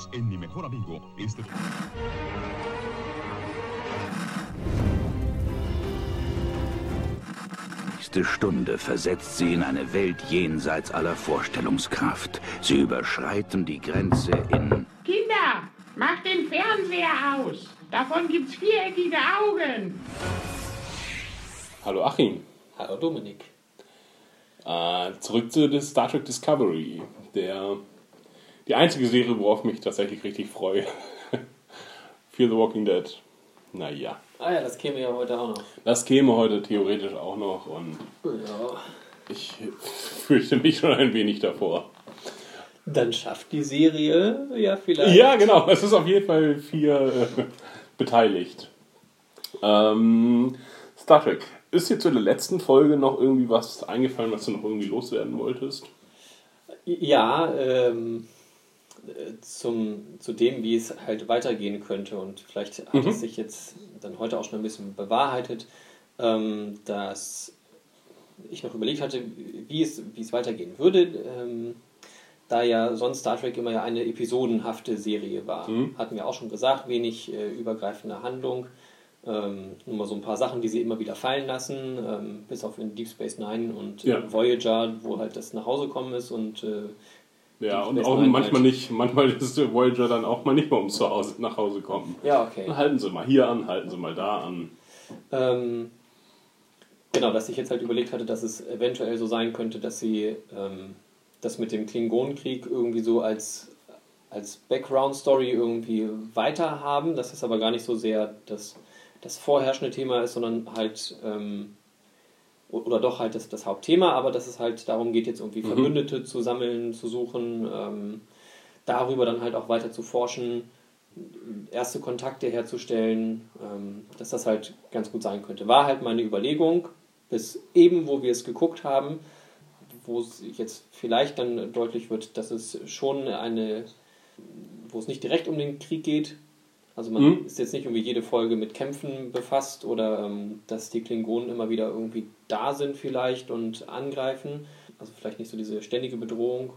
Unidos en Mi Mejor Amigo. Este... nächste Stunde versetzt sie in eine Welt jenseits aller Vorstellungskraft. Sie überschreiten die Grenze in... Kinder, macht den Fernseher aus. Davon gibt's viereckige Augen. Hallo Achim. Hallo Dominik. Äh, zurück zu Star Trek Discovery. Der, die einzige Serie, worauf ich mich tatsächlich richtig freue. Fear the Walking Dead. Naja. Ah ja, das käme ja heute auch noch. Das käme heute theoretisch auch noch und Ja. ich fürchte mich schon ein wenig davor. Dann schafft die Serie ja vielleicht. Ja, genau. Es ist auf jeden Fall vier äh, beteiligt. Ähm, Star Trek. Ist dir zu der letzten Folge noch irgendwie was eingefallen, was du noch irgendwie loswerden wolltest? Ja, ähm, äh, zum, zu dem, wie es halt weitergehen könnte. Und vielleicht hat Mhm. es sich jetzt dann heute auch schon ein bisschen bewahrheitet, ähm, dass ich noch überlegt hatte, wie es, wie es weitergehen würde. Ähm, da ja sonst Star Trek immer ja eine episodenhafte Serie war. Mhm. Hatten wir auch schon gesagt, wenig äh, übergreifende Handlung. Ähm, nur mal so ein paar Sachen, die sie immer wieder fallen lassen, ähm, bis auf in Deep Space Nine und Ja. Voyager, wo halt das nach Hause kommen ist und äh, Ja, und auch manchmal nicht, manchmal ist der Voyager dann auch mal nicht mal ums Zuhause, nach Hause kommen. ja, okay. Dann halten sie mal hier an, halten sie mal da an. Ähm, genau, dass ich jetzt halt überlegt hatte, dass es eventuell so sein könnte, dass sie ähm, das mit dem Klingonenkrieg irgendwie so als, als Background-Story irgendwie weiter haben, dass es aber gar nicht so sehr das, das vorherrschende Thema ist, sondern halt, ähm, oder doch halt das, das Hauptthema, aber dass es halt darum geht, jetzt irgendwie Mhm. Verbündete zu sammeln, zu suchen, ähm, darüber dann halt auch weiter zu forschen, erste Kontakte herzustellen, ähm, dass das halt ganz gut sein könnte. War halt meine Überlegung, bis eben, wo wir es geguckt haben, wo es jetzt vielleicht dann deutlich wird, dass es schon eine, wo es nicht direkt um den Krieg geht. Also man Mhm. ist jetzt nicht irgendwie jede Folge mit Kämpfen befasst oder ähm, dass die Klingonen immer wieder irgendwie da sind vielleicht und angreifen. Also vielleicht nicht so diese ständige Bedrohung.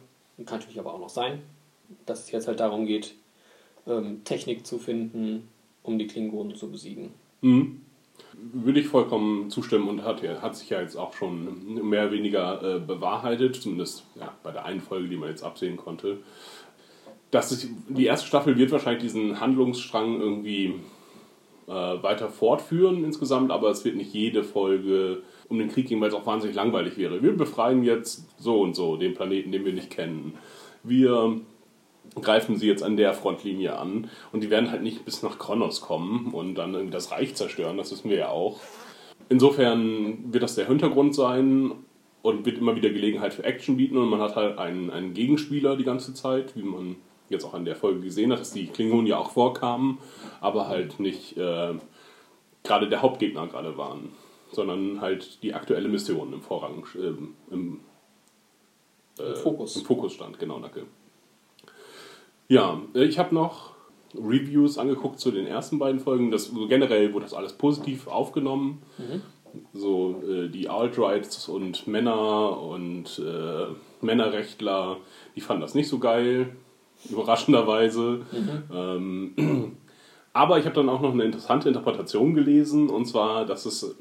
Kann natürlich aber auch noch sein, dass es jetzt halt darum geht, ähm, Technik zu finden, um die Klingonen zu besiegen. Mhm. Würde ich vollkommen zustimmen und hat, ja- hat sich ja jetzt auch schon mehr oder weniger äh, bewahrheitet, zumindest ja, bei der einen Folge, die man jetzt absehen konnte. Dass sich, die erste Staffel wird wahrscheinlich diesen Handlungsstrang irgendwie äh, weiter fortführen insgesamt, aber es wird nicht jede Folge um den Krieg gehen, weil es auch wahnsinnig langweilig wäre. Wir befreien jetzt so und so den Planeten, den wir nicht kennen. Wir greifen sie jetzt an der Frontlinie an und die werden halt nicht bis nach Kronos kommen und dann irgendwie das Reich zerstören, das wissen wir ja auch. Insofern wird das der Hintergrund sein und wird immer wieder Gelegenheit für Action bieten und man hat halt einen, einen Gegenspieler die ganze Zeit, wie man jetzt auch an der Folge gesehen hat, dass die Klingonen ja auch vorkamen, aber halt nicht äh, gerade der Hauptgegner gerade waren, sondern halt die aktuelle Mission im Vorrang, ähm, im, äh, Im Fokus. Im Fokus stand, genau, danke. Ja, äh, ich habe noch Reviews angeguckt zu den ersten beiden Folgen. Das, so generell wurde das alles positiv aufgenommen. So äh, die Alt-Rights und Männer und äh, Männerrechtler, die fanden das nicht so geil, überraschenderweise. Ähm, aber ich habe dann auch noch eine interessante Interpretation gelesen, und zwar, dass es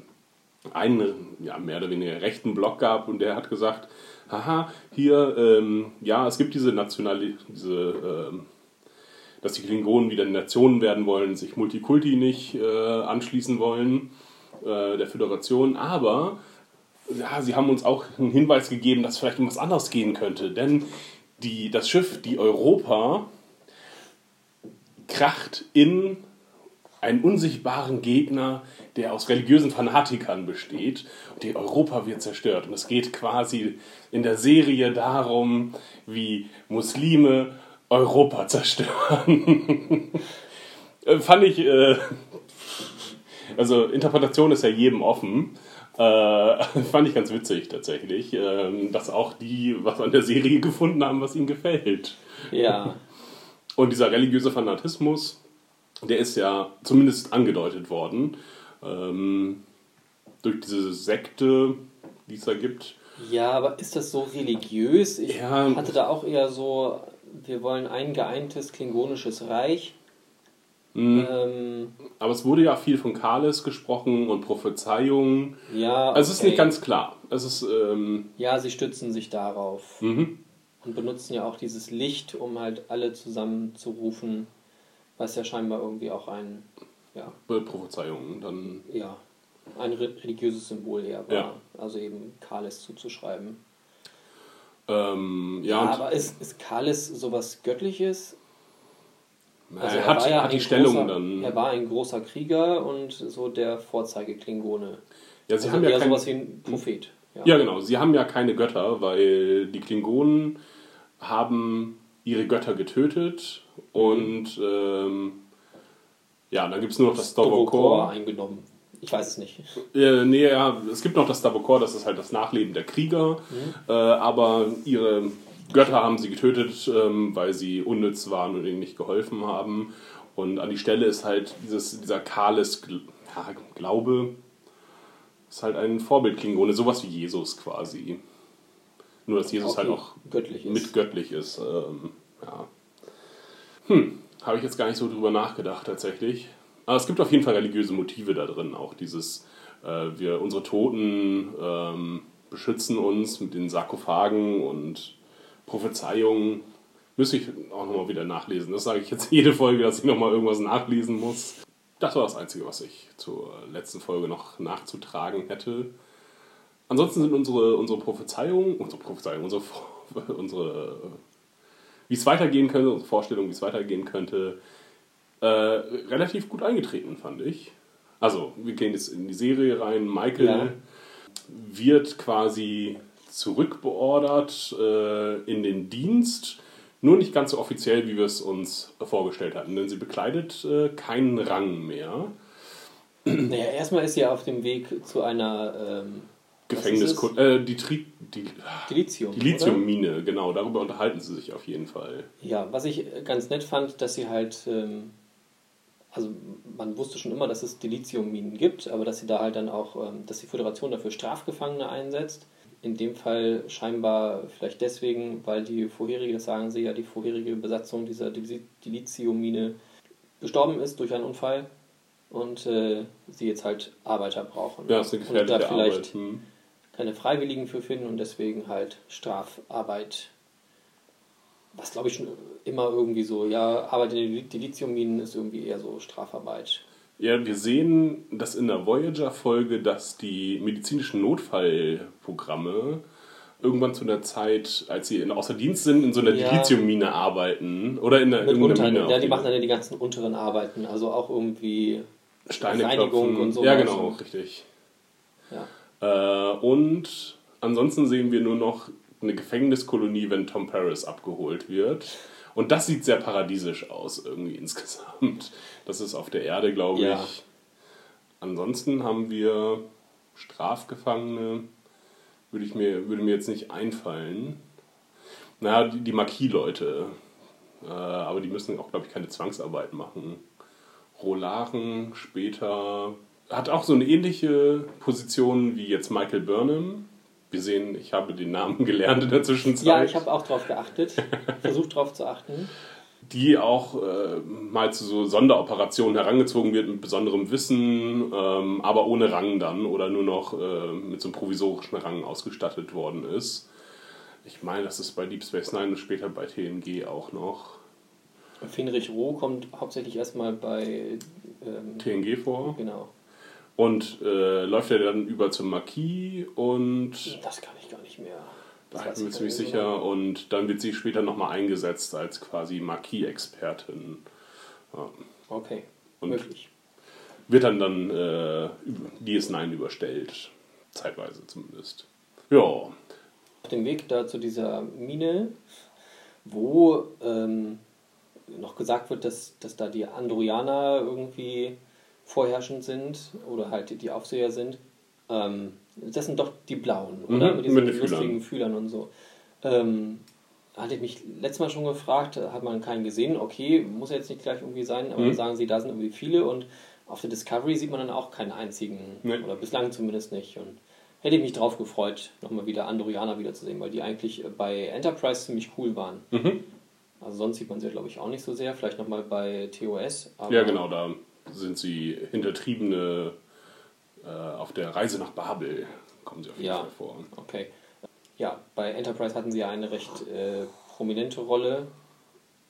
einen ja, mehr oder weniger rechten Blog gab und der hat gesagt, haha, hier, ähm, ja, es gibt diese Nationali diese, ähm, dass die Klingonen wieder Nationen werden wollen, sich Multikulti nicht äh, anschließen wollen, äh, der Föderation, aber ja, sie haben uns auch einen Hinweis gegeben, dass vielleicht um was anderes gehen könnte, denn die, das Schiff, die Europa, kracht in einen unsichtbaren Gegner, der aus religiösen Fanatikern besteht. Und die Europa wird zerstört. Und es geht quasi in der Serie darum, wie Muslime Europa zerstören. Äh, Fand ich, äh, also Interpretation ist ja jedem offen. Äh, fand ich ganz witzig tatsächlich, ähm, dass auch die was an der Serie gefunden haben, was ihnen gefällt. Ja, Und dieser religiöse Fanatismus, der ist ja zumindest angedeutet worden ähm, durch diese Sekte, die es da gibt. ja, aber ist das so religiös? Ich Ja. hatte da auch eher so wir wollen ein geeintes klingonisches Reich. Mhm. Ähm, Aber es wurde ja viel von Kalis gesprochen und Prophezeiungen. ja, Also es ist okay. nicht ganz klar. Es ist, ähm, Ja, sie stützen sich darauf mhm. und benutzen ja auch dieses Licht, um halt alle zusammenzurufen, was ja scheinbar irgendwie auch ein, ja, Prophezeiungen. Dann, ja, ein re- religiöses Symbol eher war. Ja. Also eben Kalis zuzuschreiben. ähm, ja, Ja, aber ist, ist Kalis sowas Göttliches? Also er hat, war ja hat die ein Stellung großer, dann. Er war ein großer Krieger und so der Vorzeige-Klingone. ja, sie Also haben ja eher kein, sowas wie ein Prophet. Ja, genau. Sie haben ja keine Götter, weil die Klingonen haben ihre Götter getötet und ähm, ja, dann gibt es nur noch das Stavokor. eingenommen. Ich weiß es nicht. Äh, nee, ja, es gibt noch das Stavokor, das ist halt das Nachleben der Krieger, äh, aber ihre Götter haben sie getötet, ähm, weil sie unnütz waren und ihnen nicht geholfen haben. Und an die Stelle ist halt dieses, dieser Gl- ja, Glaube, ist halt ein Vorbild-Klingone, sowas wie Jesus quasi. Nur, dass Jesus halt Okay, auch göttlich ist. mit göttlich ist. Ähm, ja. Hm, habe ich jetzt gar nicht so drüber nachgedacht tatsächlich. Aber es gibt auf jeden Fall religiöse Motive da drin. Auch dieses, äh, wir, unsere Toten ähm, beschützen uns mit den Sarkophagen und Prophezeiungen. Müsste ich auch nochmal wieder nachlesen. Das sage ich jetzt jede Folge, dass ich nochmal irgendwas nachlesen muss. Das war das Einzige, was ich zur letzten Folge noch nachzutragen hätte. Ansonsten sind unsere, unsere Prophezeiungen, unsere Prophezeiungen, unsere, unsere wie es weitergehen könnte, unsere Vorstellung, wie es weitergehen könnte, äh, relativ gut eingetreten, fand ich. Also, wir gehen jetzt in die Serie rein. Michael Ja. wird quasi zurückbeordert äh, in den Dienst, nur nicht ganz so offiziell, wie wir es uns vorgestellt hatten, denn sie bekleidet äh, keinen Rang mehr. Naja, erstmal ist sie auf dem Weg zu einer ähm, Gefängnis, äh, die, Tri die, Dilithium. die Lithiummine, genau, darüber unterhalten sie sich auf jeden Fall. Ja, was ich ganz nett fand, dass sie halt, ähm, also man wusste schon immer, dass es Dilithiumminen gibt, aber dass sie da halt dann auch, ähm, dass die Föderation dafür Strafgefangene einsetzt. In dem Fall scheinbar vielleicht deswegen, weil die vorherige, das sagen sie ja, die vorherige Besatzung dieser Dili- Dilithiummine gestorben ist durch einen Unfall und äh, sie jetzt halt Arbeiter brauchen. Ja, das ist eine und da vielleicht Arbeit. Hm. keine Freiwilligen für finden und deswegen halt Strafarbeit. Was glaube ich schon immer irgendwie so, ja, Arbeit in den Dilithiumminen ist irgendwie eher so Strafarbeit. Ja, wir sehen das in der Voyager-Folge, dass die medizinischen Notfallprogramme irgendwann zu einer Zeit, als sie in, außer Dienst sind, in so einer Ja. Dilithiummine arbeiten. Oder in der, Mit irgendeiner Mine. ja, die machen dann ja die ganzen unteren Arbeiten, also auch irgendwie Steine Reinigung klopfen. und sowas. Ja, genau, richtig. ja. Äh, und ansonsten sehen wir nur noch eine Gefängniskolonie, wenn Tom Paris abgeholt wird. Und das sieht sehr paradiesisch aus, irgendwie insgesamt. Das ist auf der Erde, glaube Ja. ich. Ansonsten haben wir Strafgefangene, würde, ich mir, würde mir jetzt nicht einfallen. Na, die, die Marquis-Leute. Äh, aber die müssen auch, glaube ich, keine Zwangsarbeit machen. Rolaren später hat auch so eine ähnliche Position wie jetzt Michael Burnham. Wir sehen, ich habe den Namen gelernt in der Zwischenzeit. ja, ich habe auch drauf geachtet, versucht drauf zu achten. die auch äh, mal zu so Sonderoperationen herangezogen wird mit besonderem Wissen, ähm, aber ohne Rang dann oder nur noch äh, mit so einem provisorischen Rang ausgestattet worden ist. Ich meine, das ist bei Deep Space Nine und später bei TNG auch noch. Finrich Roh kommt hauptsächlich erstmal bei, ähm, TNG vor. genau, Und äh, läuft er dann über zum Marquis und das kann ich gar nicht mehr. Da weiß bin ich gar ziemlich sicher. genau. Und dann wird sie später nochmal eingesetzt als quasi Marquis-Expertin. Okay, Und möglich. wird dann dann äh, über- DS9 überstellt. Zeitweise zumindest. Ja, auf dem Weg da zu dieser Mine, wo ähm, noch gesagt wird, dass, dass da die Andorianer irgendwie vorherrschend sind oder halt die Aufseher sind. Ähm, das sind doch die Blauen, oder? Mhm, mit diesen mit den Fühlern. lustigen Fühlern und so. Ähm, hatte ich mich letztes Mal schon gefragt, hat man keinen gesehen, okay, muss ja jetzt nicht gleich irgendwie sein, aber Mhm. sagen sie, da sind irgendwie viele und auf der Discovery sieht man dann auch keinen einzigen, Nee. oder bislang zumindest nicht. Und hätte ich mich drauf gefreut, nochmal wieder Andorianer wiederzusehen, weil die eigentlich bei Enterprise ziemlich cool waren. Mhm. Also sonst sieht man sie, glaube ich, auch nicht so sehr. Vielleicht nochmal bei TOS. Ja, genau, da sind sie Hintertriebene äh, auf der Reise nach Babel. Kommen sie auf jeden Ja. Fall vor. Okay. Ja, bei Enterprise hatten sie ja eine recht äh, prominente Rolle.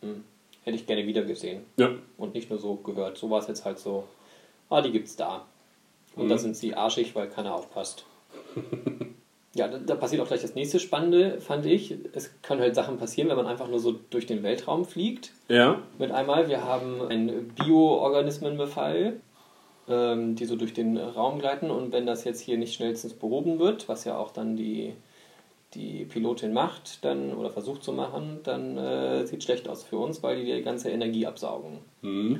Hm. Hätte ich gerne wieder gesehen. Ja, Und nicht nur so gehört. So war es jetzt halt so, ah, die gibt's da. Und da sind sie arschig, weil keiner aufpasst. ja, da, da passiert auch gleich das nächste Spannende, fand ich. Es können halt Sachen passieren, wenn man einfach nur so durch den Weltraum fliegt. ja, Mit einmal, wir haben einen Bioorganismenbefall, ähm, die so durch den Raum gleiten. Und wenn das jetzt hier nicht schnellstens behoben wird, was ja auch dann die, die Pilotin macht, dann oder versucht zu machen, dann äh, sieht schlecht aus für uns, weil die die ganze Energie absaugen. Mhm.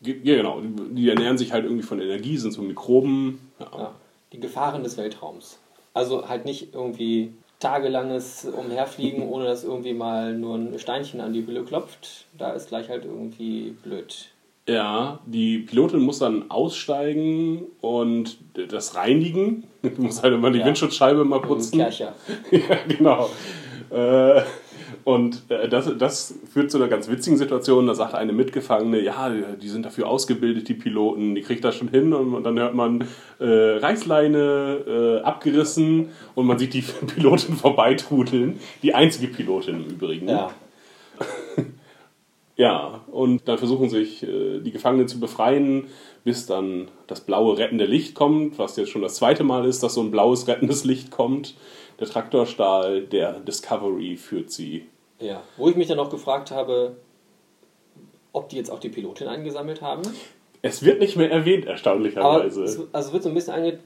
Ja, genau. Die die ernähren sich halt irgendwie von Energie, sind so Mikroben. Ja. Ja, die Gefahren des Weltraums. Also halt nicht irgendwie tagelanges Umherfliegen, ohne dass irgendwie mal nur ein Steinchen an die Hülle klopft. Da ist gleich halt irgendwie blöd. Ja, die Pilotin muss dann aussteigen und das reinigen. Die muss halt immer die Ja. Windschutzscheibe mal putzen. Kercher. ja, genau. Äh, und äh, das, das führt zu einer ganz witzigen Situation. Da sagt eine Mitgefangene, ja, die sind dafür ausgebildet, die Piloten, die kriegt das schon hin. Und, und dann hört man äh, Reißleine äh, abgerissen und man sieht die Pilotin vorbeitrudeln. Die einzige Pilotin im Übrigen. Ja. Ja, und dann versuchen sich äh, die Gefangenen zu befreien, bis dann das blaue rettende Licht kommt, was jetzt schon das zweite Mal ist, dass so ein blaues rettendes Licht kommt. Der Traktorstahl der Discovery führt sie. Ja. Wo ich mich dann noch gefragt habe, ob die jetzt auch die Pilotin eingesammelt haben. Es wird nicht mehr erwähnt, erstaunlicherweise. es, also wird so ein bisschen ange,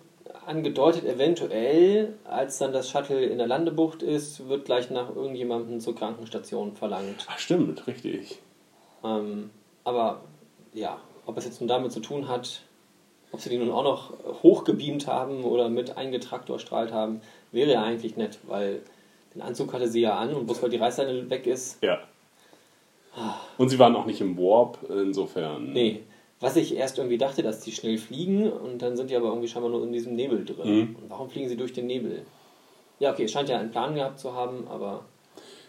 angedeutet, eventuell, als dann das Shuttle in der Landebucht ist, wird gleich nach irgendjemandem zur Krankenstation verlangt. Ach, stimmt, richtig. Ähm, aber ja, ob es jetzt nun damit zu tun hat, ob sie die nun auch noch hochgebeamt haben oder mit eingetraktorstrahlt haben, wäre ja eigentlich nett, weil den Anzug hatte sie ja an und bloß weil die Reißleine weg ist, Ja. Und sie waren auch nicht im Warp, insofern. nee. Was ich erst irgendwie dachte, dass die schnell fliegen und dann sind die aber irgendwie scheinbar nur in diesem Nebel drin. Mhm. Und warum fliegen sie durch den Nebel? Ja, okay, es scheint ja einen Plan gehabt zu haben, aber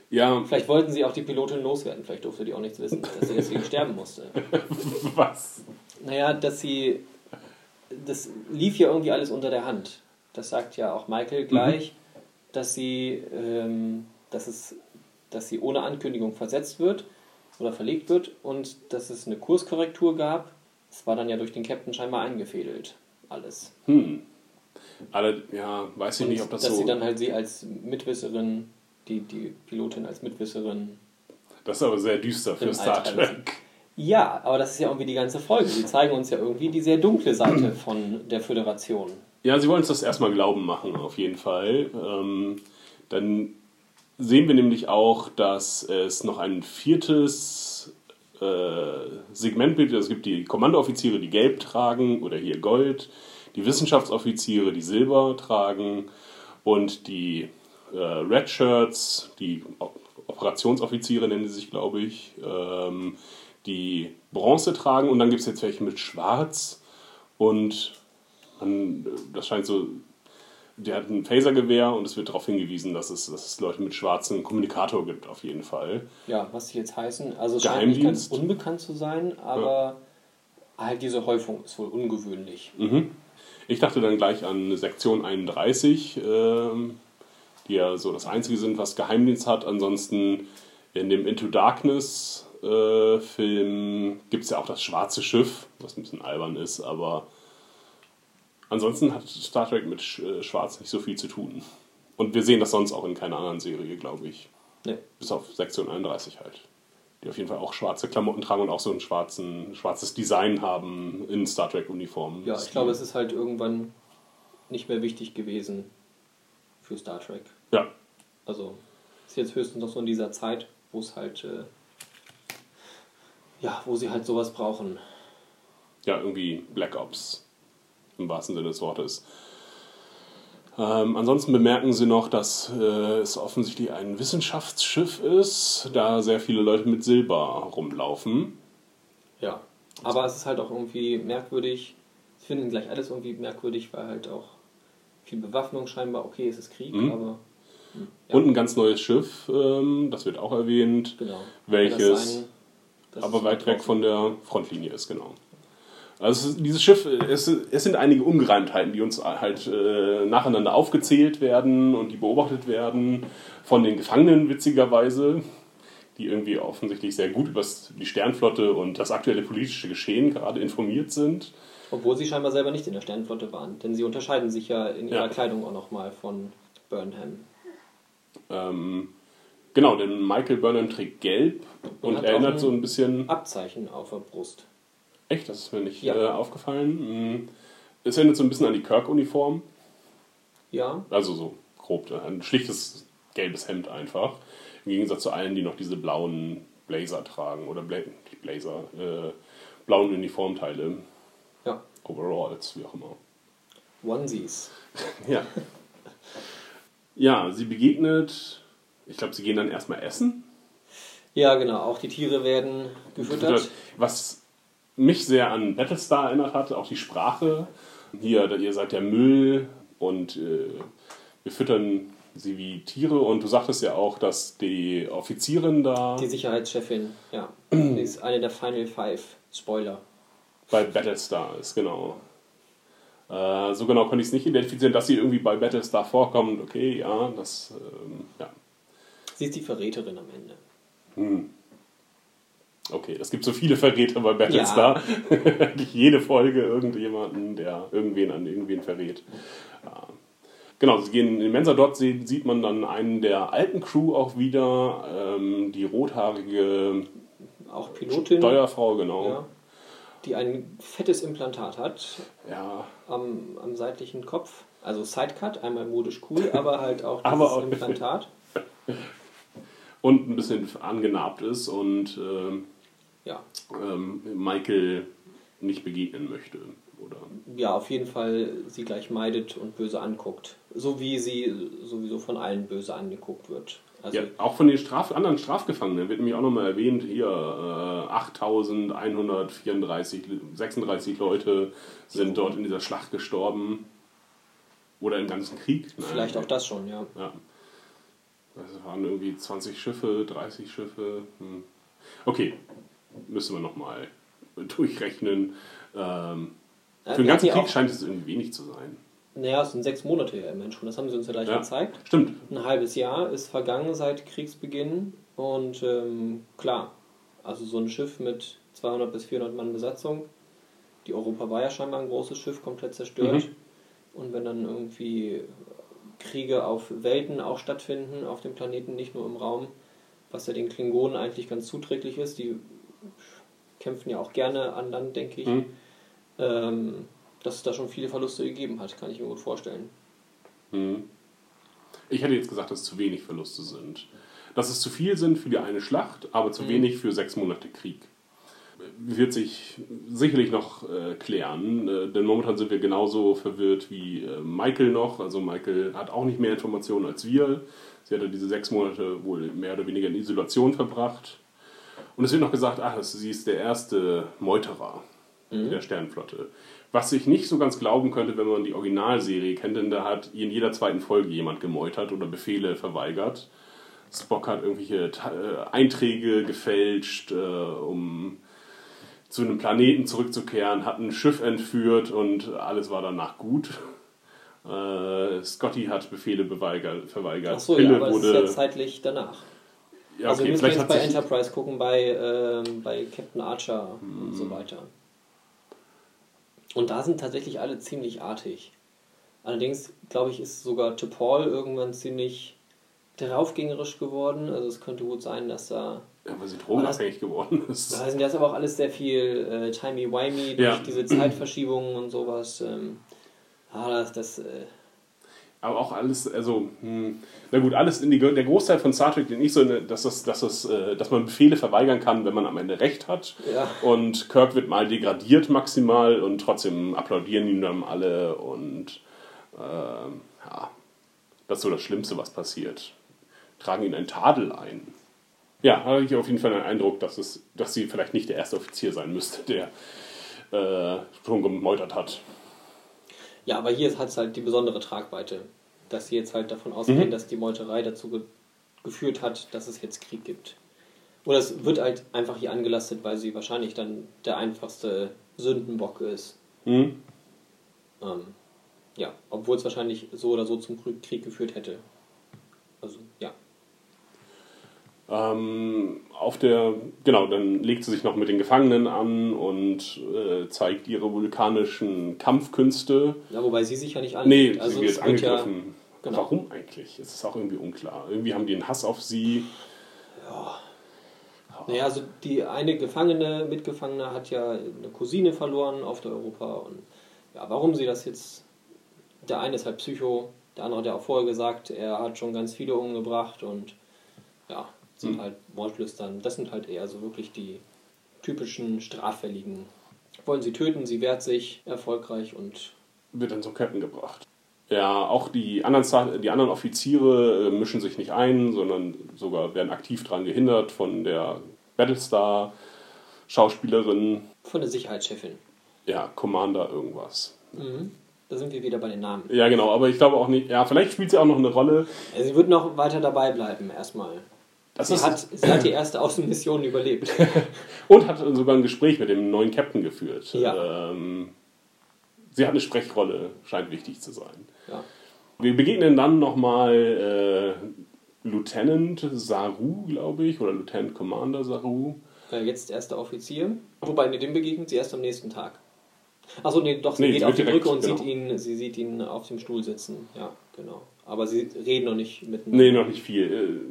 Ja, vielleicht wollten sie auch die Pilotin loswerden. Vielleicht durfte die auch nichts wissen, dass sie deswegen sterben musste. was? Naja, dass sie. Das lief ja irgendwie alles unter der Hand. Das sagt ja auch Michael gleich, dass sie, ähm, dass es, dass sie ohne Ankündigung versetzt wird oder verlegt wird und dass es eine Kurskorrektur gab. Das war dann ja durch den Captain scheinbar eingefädelt. Alles. Hm. Alle, ja, weiß ich Und nicht, ob das dass so. sie dann halt sie als Mitwisserin, die, die Pilotin als Mitwisserin. das ist aber sehr düster für Star Trek. Ja, aber das ist ja irgendwie die ganze Folge. Sie zeigen uns ja irgendwie die sehr dunkle Seite von der Föderation. Ja, sie wollen uns das erstmal glauben machen, auf jeden Fall. Ähm, dann sehen wir nämlich auch, dass es noch ein viertes äh, Segment gibt. Es gibt die Kommandooffiziere, die gelb tragen oder hier gold, die Wissenschaftsoffiziere, die silber tragen und die äh, Red Shirts, die Operationsoffiziere nennen sie sich, glaube ich, ähm, die Bronze tragen und dann gibt es jetzt welche mit Schwarz und man, das scheint so, der hat ein Phasergewehr und es wird darauf hingewiesen, dass es, dass es Leute mit schwarzem Kommunikator gibt, auf jeden Fall. Ja, was die jetzt heißen. Also es scheint nicht ganz unbekannt zu sein, aber halt diese Häufung ist wohl ungewöhnlich. Mhm. Ich dachte dann gleich an Sektion 31, ähm, die ja so das einzige sind, was Geheimdienst hat. Ansonsten in dem Into Darkness äh, Film gibt es ja auch das schwarze Schiff, was ein bisschen albern ist, aber ansonsten hat Star Trek mit äh, Schwarz nicht so viel zu tun. Und wir sehen das sonst auch in keiner anderen Serie, glaube ich. Nee. Bis auf Sektion 31 halt. Die auf jeden Fall auch schwarze Klamotten tragen und auch so ein schwarzen, schwarzes Design haben in Star Trek-Uniformen. Ja, ich glaube, es ist halt irgendwann nicht mehr wichtig gewesen für Star Trek. Ja, Also ist jetzt höchstens noch so in dieser Zeit, wo es halt äh, ja, wo sie halt sowas brauchen. ja, irgendwie Black Ops im wahrsten Sinne des Wortes. Ähm, ansonsten bemerken sie noch, dass äh, es offensichtlich ein Wissenschaftsschiff ist, da sehr viele Leute mit Silber rumlaufen. Ja. Aber es ist halt auch irgendwie merkwürdig. Sie finden gleich alles irgendwie merkwürdig, weil halt auch viel Bewaffnung scheinbar, okay, es ist Krieg, Mhm. aber Ja. Und ein ganz neues Schiff, ähm, das wird auch erwähnt, Genau. welches Das sein, das aber weit weg von der Frontlinie ist, genau. Also dieses Schiff, es, es sind einige Ungereimtheiten, die uns halt äh, nacheinander aufgezählt werden und die beobachtet werden von den Gefangenen, witzigerweise, die irgendwie offensichtlich sehr gut über die Sternflotte und das aktuelle politische Geschehen gerade informiert sind. Obwohl sie scheinbar selber nicht in der Sternenflotte waren, denn sie unterscheiden sich ja in ihrer Ja. Kleidung auch nochmal von Burnham. Ähm, genau, denn Michael Burnham trägt gelb und, Und erinnert so ein bisschen. Abzeichen auf der Brust. Echt, das ist mir nicht Ja. äh, aufgefallen. Mm. Es erinnert so ein bisschen an die Kirk-Uniform. Ja, Also so grob, ein schlichtes gelbes Hemd einfach. Im Gegensatz zu allen, die noch diese blauen Blazer tragen oder Bla Blazer, äh, blauen Uniformteile, ja. Overalls, wie auch immer. Onesies. Ja. Ja, sie begegnet, ich glaube, sie gehen dann erstmal essen. Ja, genau. Auch die Tiere werden gefüttert. Was mich sehr an Battlestar erinnert hat, auch die Sprache. Hier, ihr seid der Müll und äh, wir füttern sie wie Tiere. Und du sagtest ja auch, dass die Offizierin da Die Sicherheitschefin, ja. Die ist eine der Final Five. Spoiler. bei Battlestar ist, genau. Äh, so genau konnte ich es nicht identifizieren, dass sie irgendwie bei Battlestar vorkommt. Okay, ja, das, ähm, ja. Sie ist die Verräterin am Ende. Okay, es gibt so viele Verräter bei Battlestar. Eigentlich jede Folge irgendjemanden, der irgendwen an irgendwen verrät. Ja. Genau, sie gehen in Mensa. Dort sie- sieht man dann einen der alten Crew auch wieder. Ähm, die rothaarige Auch Pilotin, Steuerfrau, genau. ja, die ein fettes Implantat hat Ja, am, am seitlichen Kopf. Also Sidecut, einmal modisch cool, aber halt auch dieses Aber auch- Implantat. und ein bisschen angenarbt ist und ähm, Ja. ähm, Michael nicht begegnen möchte. Oder ja, auf jeden Fall sie gleich meidet und böse anguckt. So wie sie sowieso von allen böse angeguckt wird. Also ja, auch von den Straf anderen Strafgefangenen wird nämlich auch nochmal erwähnt, hier äh, 8134, 36 Leute sind dort in dieser Schlacht gestorben. Oder im ganzen Krieg. Nein, vielleicht auch das schon, ja. Ja. Es waren irgendwie 20 Schiffe, 30 Schiffe. Hm. Okay, müssen wir nochmal durchrechnen. Ähm, Ja, für den ganzen ja Krieg scheint es irgendwie wenig zu sein. Naja, es sind sechs Monate her, Mensch, und das haben sie uns ja gleich Ja. gezeigt. Stimmt. Ein halbes Jahr ist vergangen seit Kriegsbeginn und ähm, klar, also so ein Schiff mit 200 bis 400 Mann Besatzung, die Europa war ja scheinbar ein großes Schiff, komplett zerstört. Mhm. Und wenn dann irgendwie Kriege auf Welten auch stattfinden, auf dem Planeten, nicht nur im Raum, was ja den Klingonen eigentlich ganz zuträglich ist, die kämpfen ja auch gerne an Land, denke ich, Mhm. ähm, dass es da schon viele Verluste gegeben hat, kann ich mir gut vorstellen. Hm. Ich hätte jetzt gesagt, dass es zu wenig Verluste sind. Dass es zu viel sind für die eine Schlacht, aber zu wenig für sechs Monate Krieg. Wird sich sicherlich noch äh, klären, äh, denn momentan sind wir genauso verwirrt wie äh, Michael noch. Also Michael hat auch nicht mehr Informationen als wir. Sie hatte diese sechs Monate wohl mehr oder weniger in Isolation verbracht. Und es wird noch gesagt, ach, sie ist der erste Meuterer der Sternenflotte. Was ich nicht so ganz glauben könnte, wenn man die Originalserie kennt, denn da hat in jeder zweiten Folge jemand gemeutert oder Befehle verweigert. Spock hat irgendwelche äh, Einträge gefälscht, äh, um zu einem Planeten zurückzukehren, hat ein Schiff entführt und alles war danach gut. Äh, Scotty hat Befehle verweigert. Achso, Pille ja, aber es ist wurde. ja zeitlich danach. Ja, also wir okay, müssen vielleicht jetzt bei Enterprise gucken, bei, ähm, bei Captain Archer und so weiter. Und da sind tatsächlich alle ziemlich artig. Allerdings, glaube ich, ist sogar T'Pol irgendwann ziemlich draufgängerisch geworden. Also es könnte gut sein, dass da... ja, weil sie drogenabhängig geworden ist. Da sind jetzt aber auch alles sehr viel äh, timey-wimey durch Ja. diese Zeitverschiebungen und sowas. Ähm, ah, das... das äh, Aber auch alles, also, hm, na gut, alles in die, der Großteil von Star Trek, den ich so, dass, das, dass, das, äh, dass man Befehle verweigern kann, wenn man am Ende Recht hat. Ja. Und Kirk wird mal degradiert maximal und trotzdem applaudieren ihm dann alle und ähm, ja, das ist so das Schlimmste, was passiert. Tragen ihn einen Tadel ein. Ja, habe ich auf jeden Fall den Eindruck, dass, es, dass sie vielleicht nicht der erste Offizier sein müsste, der äh, schon gemeutert hat. Ja, aber hier hat es halt die besondere Tragweite. dass sie jetzt halt davon ausgehen, Mhm. dass die Meuterei dazu ge geführt hat, dass es jetzt Krieg gibt. Oder es wird halt einfach hier angelastet, weil sie wahrscheinlich dann der einfachste Sündenbock ist. Hm? Ähm, ja, obwohl es wahrscheinlich so oder so zum Krieg geführt hätte. Also, ja. Ähm, auf der, genau, dann legt sie sich noch mit den Gefangenen an und äh, zeigt ihre vulkanischen Kampfkünste. ja. Wobei sie sich ja nicht an. Nee, also sie wird wird ja, angegriffen. genau. Warum eigentlich? Es ist auch irgendwie unklar. Irgendwie haben die einen Hass auf sie. Naja, also die eine Gefangene, Mitgefangene hat ja eine Cousine verloren auf der Europa und ja, warum sie das jetzt. Der eine ist halt Psycho, der andere hat ja auch vorher gesagt, er hat schon ganz viele umgebracht und ja, sind Hm. halt Mordlüstern. Das sind halt eher so wirklich die typischen straffälligen. Wollen sie töten, sie wehrt sich erfolgreich und wird dann zum Captain gebracht. Ja, auch die anderen, die anderen Offiziere äh, mischen sich nicht ein, sondern sogar werden aktiv daran gehindert von der Battlestar-Schauspielerin, von der Sicherheitschefin. ja, Commander irgendwas. Mhm. Da sind wir wieder bei den Namen. Ja, genau, aber ich glaube auch nicht, ja, vielleicht spielt sie auch noch eine Rolle. Also sie wird noch weiter dabei bleiben, erstmal. Das Sie ist, hat, sie hat die erste Außenmission überlebt. und hat sogar ein Gespräch mit dem neuen Captain geführt. Ja. Ähm, sie hat eine Sprechrolle, scheint wichtig zu sein. Ja. Wir begegnen dann nochmal äh, Lieutenant Saru, glaube ich, oder Lieutenant Commander Saru. Äh, jetzt erster Offizier. Wobei, nee, dem begegnet sie erst am nächsten Tag. Achso, nee, doch, sie Nee, geht auf die direkt, Brücke und genau. sieht ihn, sie sieht ihn auf dem Stuhl sitzen. Ja, genau. Aber sie reden noch nicht miteinander. Nee, noch nicht viel.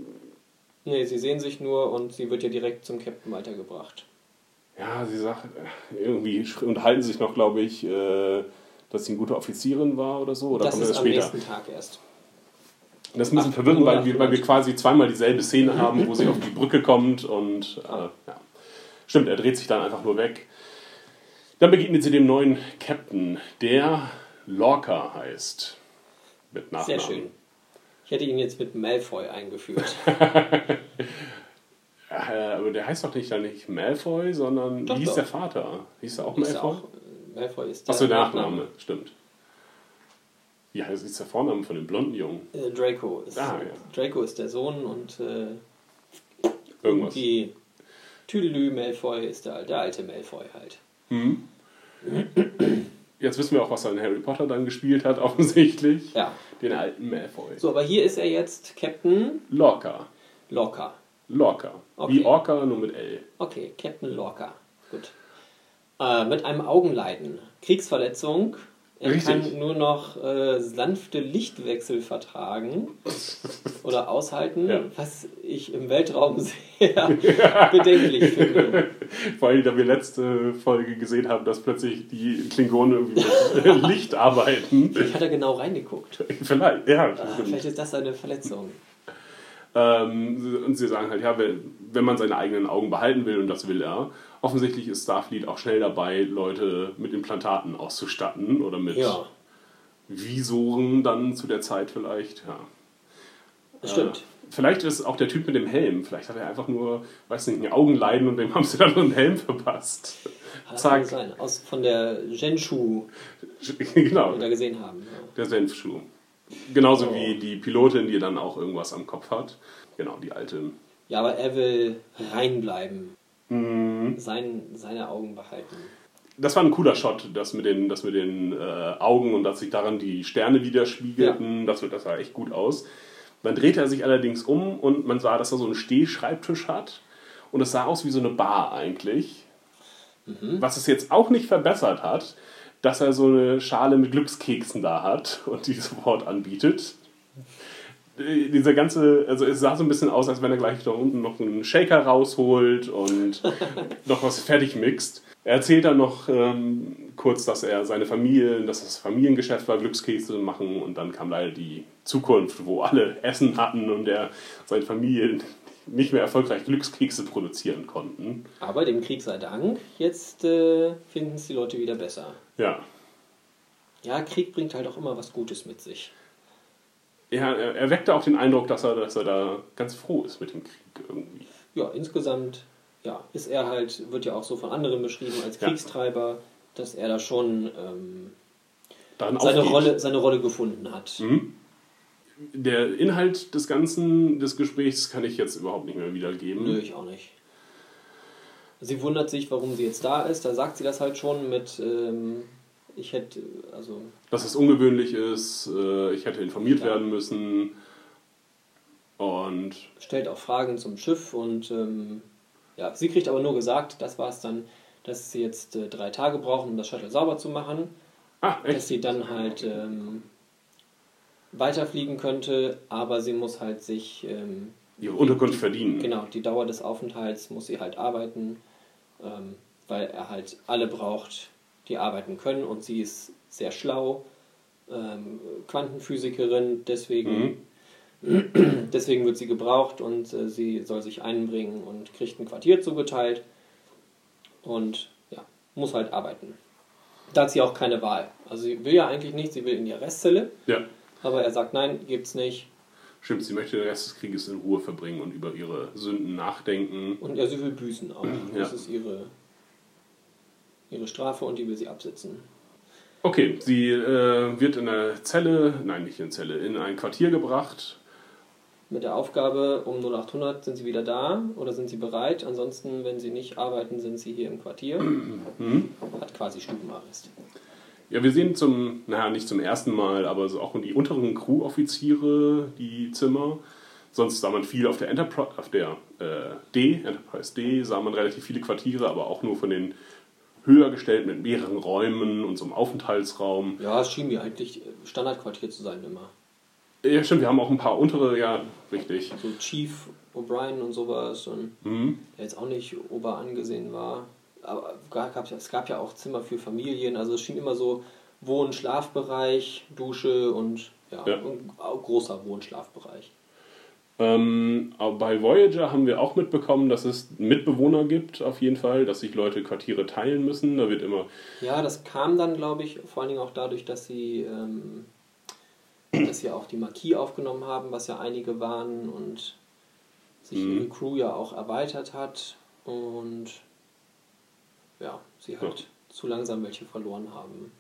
Nee, sie sehen sich nur und sie wird ja direkt zum Captain weitergebracht. Ja, sie sagt, äh, irgendwie unterhalten sich noch, glaube ich, äh, dass sie eine gute Offizierin war oder so. Oder das kommt ist das am später? nächsten Tag erst. Das ist ein bisschen Ach, verwirrend, weil wir, weil wir quasi zweimal dieselbe Szene haben, wo sie auf die Brücke kommt und äh, ja. Stimmt, er dreht sich dann einfach nur weg. Dann begegnet sie dem neuen Captain, der Lorca heißt. Mit Nachnamen. Sehr schön. Ich hätte ihn jetzt mit Malfoy eingeführt. Aber der heißt doch nicht dann nicht Malfoy, sondern Doch, wie hieß doch. der Vater? Hieß er auch ja Malfoy? auch, äh, Malfoy ist der Achso, der Nachname, stimmt. Wie heißt ist der Vorname von dem blonden Jungen? Äh, Draco ist, Ah, ja. Draco ist der Sohn und äh, Irgendwas. die Tüdelü Malfoy ist der, der alte Malfoy halt. Jetzt wissen wir auch, was er in Harry Potter dann gespielt hat, offensichtlich. Ja. Den alten Malfoy. So, aber hier ist er jetzt Captain Lorca. Lorca. Lorca. Okay. Wie Orca, nur mit L. Okay, Captain Lorca. Gut. Äh, mit einem Augenleiden. Kriegsverletzung. Er Richtig. kann nur noch äh, sanfte Lichtwechsel vertragen oder aushalten, Ja. was ich im Weltraum sehr bedenklich finde. Vor allem, da wir letzte Folge gesehen haben, dass plötzlich die Klingonen irgendwie mit Licht arbeiten. Ich hatte genau reingeguckt. Vielleicht, ja. Ah, vielleicht ist das eine Verletzung. Ähm, und sie sagen halt, ja, wenn, wenn man seine eigenen Augen behalten will, und das will er, offensichtlich ist Starfleet auch schnell dabei, Leute mit Implantaten auszustatten oder mit Ja, Visoren dann zu der Zeit vielleicht. Ja. das stimmt. Äh, vielleicht ist auch der Typ mit dem Helm. Vielleicht hat er einfach nur, weiß nicht, ein Augenleiden und dem haben sie dann nur einen Helm verpasst. Das kann Zack. sein. Aus, von der Genshu, genau, die wir da gesehen haben. Ja. der Senfschuh. Genauso Oh. wie die Pilotin, die dann auch irgendwas am Kopf hat. Genau, die alte. ja, aber er will reinbleiben. Mhm. Sein, seine Augen behalten. Das war ein cooler Shot, das mit den, das mit den äh, Augen und dass sich daran die Sterne widerspiegelten. Das, das sah echt gut aus. Dann drehte er sich allerdings um und man sah, dass er so einen Stehschreibtisch hat. Und es sah aus wie so eine Bar eigentlich. Was es jetzt auch nicht verbessert hat, dass er so eine Schale mit Glückskeksen da hat und die sofort anbietet. Dieser ganze, also es sah so ein bisschen aus, als wenn er gleich da unten noch einen Shaker rausholt und noch was fertig mixt. Er erzählt dann noch ähm, kurz, dass er seine Familie, dass das Familiengeschäft war, Glückskekse machen und dann kam leider die Zukunft, wo alle Essen hatten und er seine Familie nicht mehr erfolgreich Glückskekse produzieren konnten. Aber dem Krieg sei Dank, jetzt äh, finden es die Leute wieder besser. Ja, Ja, Krieg bringt halt auch immer was Gutes mit sich. Ja er, weckte auch den Eindruck, dass er, dass er da ganz froh ist mit dem Krieg irgendwie. Ja, insgesamt ja, ist er halt, wird ja auch so von anderen beschrieben als Ja. Kriegstreiber, dass er da schon ähm, seine, aufgeht. Rolle, seine Rolle gefunden hat. Mhm. der Inhalt des ganzen des Gesprächs kann ich jetzt überhaupt nicht mehr wiedergeben. Nö, ich auch nicht. Sie wundert sich, warum sie jetzt da ist. Da sagt sie das halt schon mit, ähm, ich hätte, also Dass es ungewöhnlich ist, äh, ich hätte informiert Klar. werden müssen. Und stellt auch Fragen zum Schiff und ähm, ja, sie kriegt aber nur gesagt, das war es dann, dass sie jetzt äh, drei Tage brauchen, um das Shuttle sauber zu machen, ah, dass echt? sie dann halt ähm, weiterfliegen könnte, aber sie muss halt sich ähm, Ihre Unterkunft verdienen. Genau, die Dauer des Aufenthalts muss sie halt arbeiten, ähm, weil er halt alle braucht, die arbeiten können und sie ist sehr schlau, ähm, Quantenphysikerin, deswegen, Mhm. deswegen wird sie gebraucht und äh, sie soll sich einbringen und kriegt ein Quartier zugeteilt und ja, muss halt arbeiten. Da hat sie auch keine Wahl. Also sie will ja eigentlich nicht, sie will in die Arrestzelle, Ja, aber er sagt, nein, gibt's nicht. stimmt. Sie möchte den Rest des Krieges in Ruhe verbringen und über ihre Sünden nachdenken. Und ja, sie will büßen auch. Ja. Das ist ihre, ihre Strafe und die will sie absitzen. Okay, sie äh, wird in eine Zelle, nein, nicht in Zelle, in ein Quartier gebracht. Mit der Aufgabe um 0800 sind sie wieder da oder sind sie bereit. Ansonsten, wenn sie nicht arbeiten, sind sie hier im Quartier. Mhm. Hat quasi Stubenarrest. Ja, wir sehen zum, naja, nicht zum ersten Mal, aber so auch die unteren Crew-Offiziere, die Zimmer. Sonst sah man viel auf der Enterprise, auf der äh, D, Enterprise D, sah man relativ viele Quartiere, aber auch nur von den höher gestellt mit mehreren Räumen und so einem Aufenthaltsraum. Ja, es schien mir eigentlich Standardquartier zu sein immer. Ja, stimmt, wir haben auch ein paar untere, ja, richtig. So Chief O'Brien und sowas, und Mhm. der jetzt auch nicht ober angesehen war. Aber es gab ja auch Zimmer für Familien, also es schien immer so Wohn-, Schlafbereich, Dusche und ja, Ja. Auch großer Wohn-, Schlafbereich. Ähm, aber bei Voyager haben wir auch mitbekommen, dass es Mitbewohner gibt, auf jeden Fall, dass sich Leute Quartiere teilen müssen. Da wird immer Ja, das kam dann, glaube ich, vor allen Dingen auch dadurch, dass sie, ähm, dass sie auch die Marquis aufgenommen haben, was ja einige waren und sich Mhm. ihre Crew ja auch erweitert hat und ja, sie halt zu langsam welche verloren haben.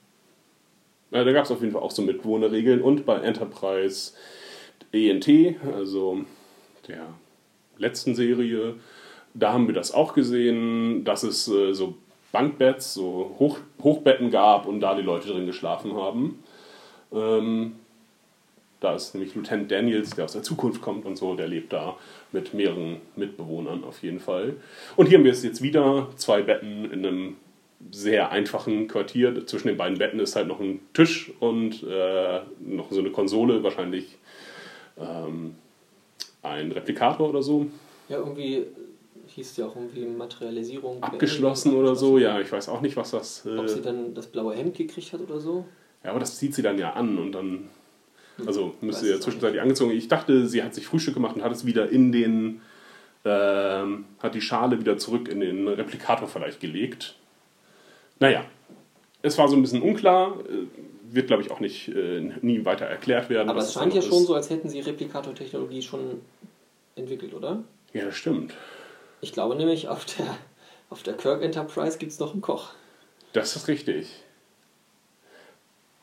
Ja, da gab es auf jeden Fall auch so Mitbewohnerregeln und bei Enterprise ENT, also der letzten Serie, da haben wir das auch gesehen, dass es äh, so Bankbeds, so Hoch Hochbetten gab und da die Leute drin geschlafen haben. Ähm, da ist nämlich Lieutenant Daniels, der aus der Zukunft kommt und so, der lebt da mit mehreren Mitbewohnern auf jeden Fall. Und hier haben wir es jetzt wieder, zwei Betten in einem sehr einfachen Quartier. Zwischen den beiden Betten ist halt noch ein Tisch und äh, noch so eine Konsole, wahrscheinlich ähm, ein Replikator oder so. Ja, irgendwie hieß es ja auch irgendwie Materialisierung. Abgeschlossen oder so, ja, ich weiß auch nicht, was das. Ob sie Äh, dann das blaue Hemd gekriegt hat oder so. ja, aber das zieht sie dann ja an und dann. Also müsste Hm. Weiß sie ja zwischenzeitlich angezogen. Ich dachte, sie hat sich Frühstück gemacht und hat es wieder in den. Ähm, hat die Schale wieder zurück in den Replikator vielleicht gelegt. Naja, es war so ein bisschen unklar. Wird, glaube ich, auch nicht äh, nie weiter erklärt werden. Aber es scheint ja noch schon so, als hätten sie Replikator-Technologie schon entwickelt, oder? Ja, das stimmt. Ich glaube nämlich, auf der, auf der Kirk Enterprise gibt es noch einen Koch. Das ist richtig.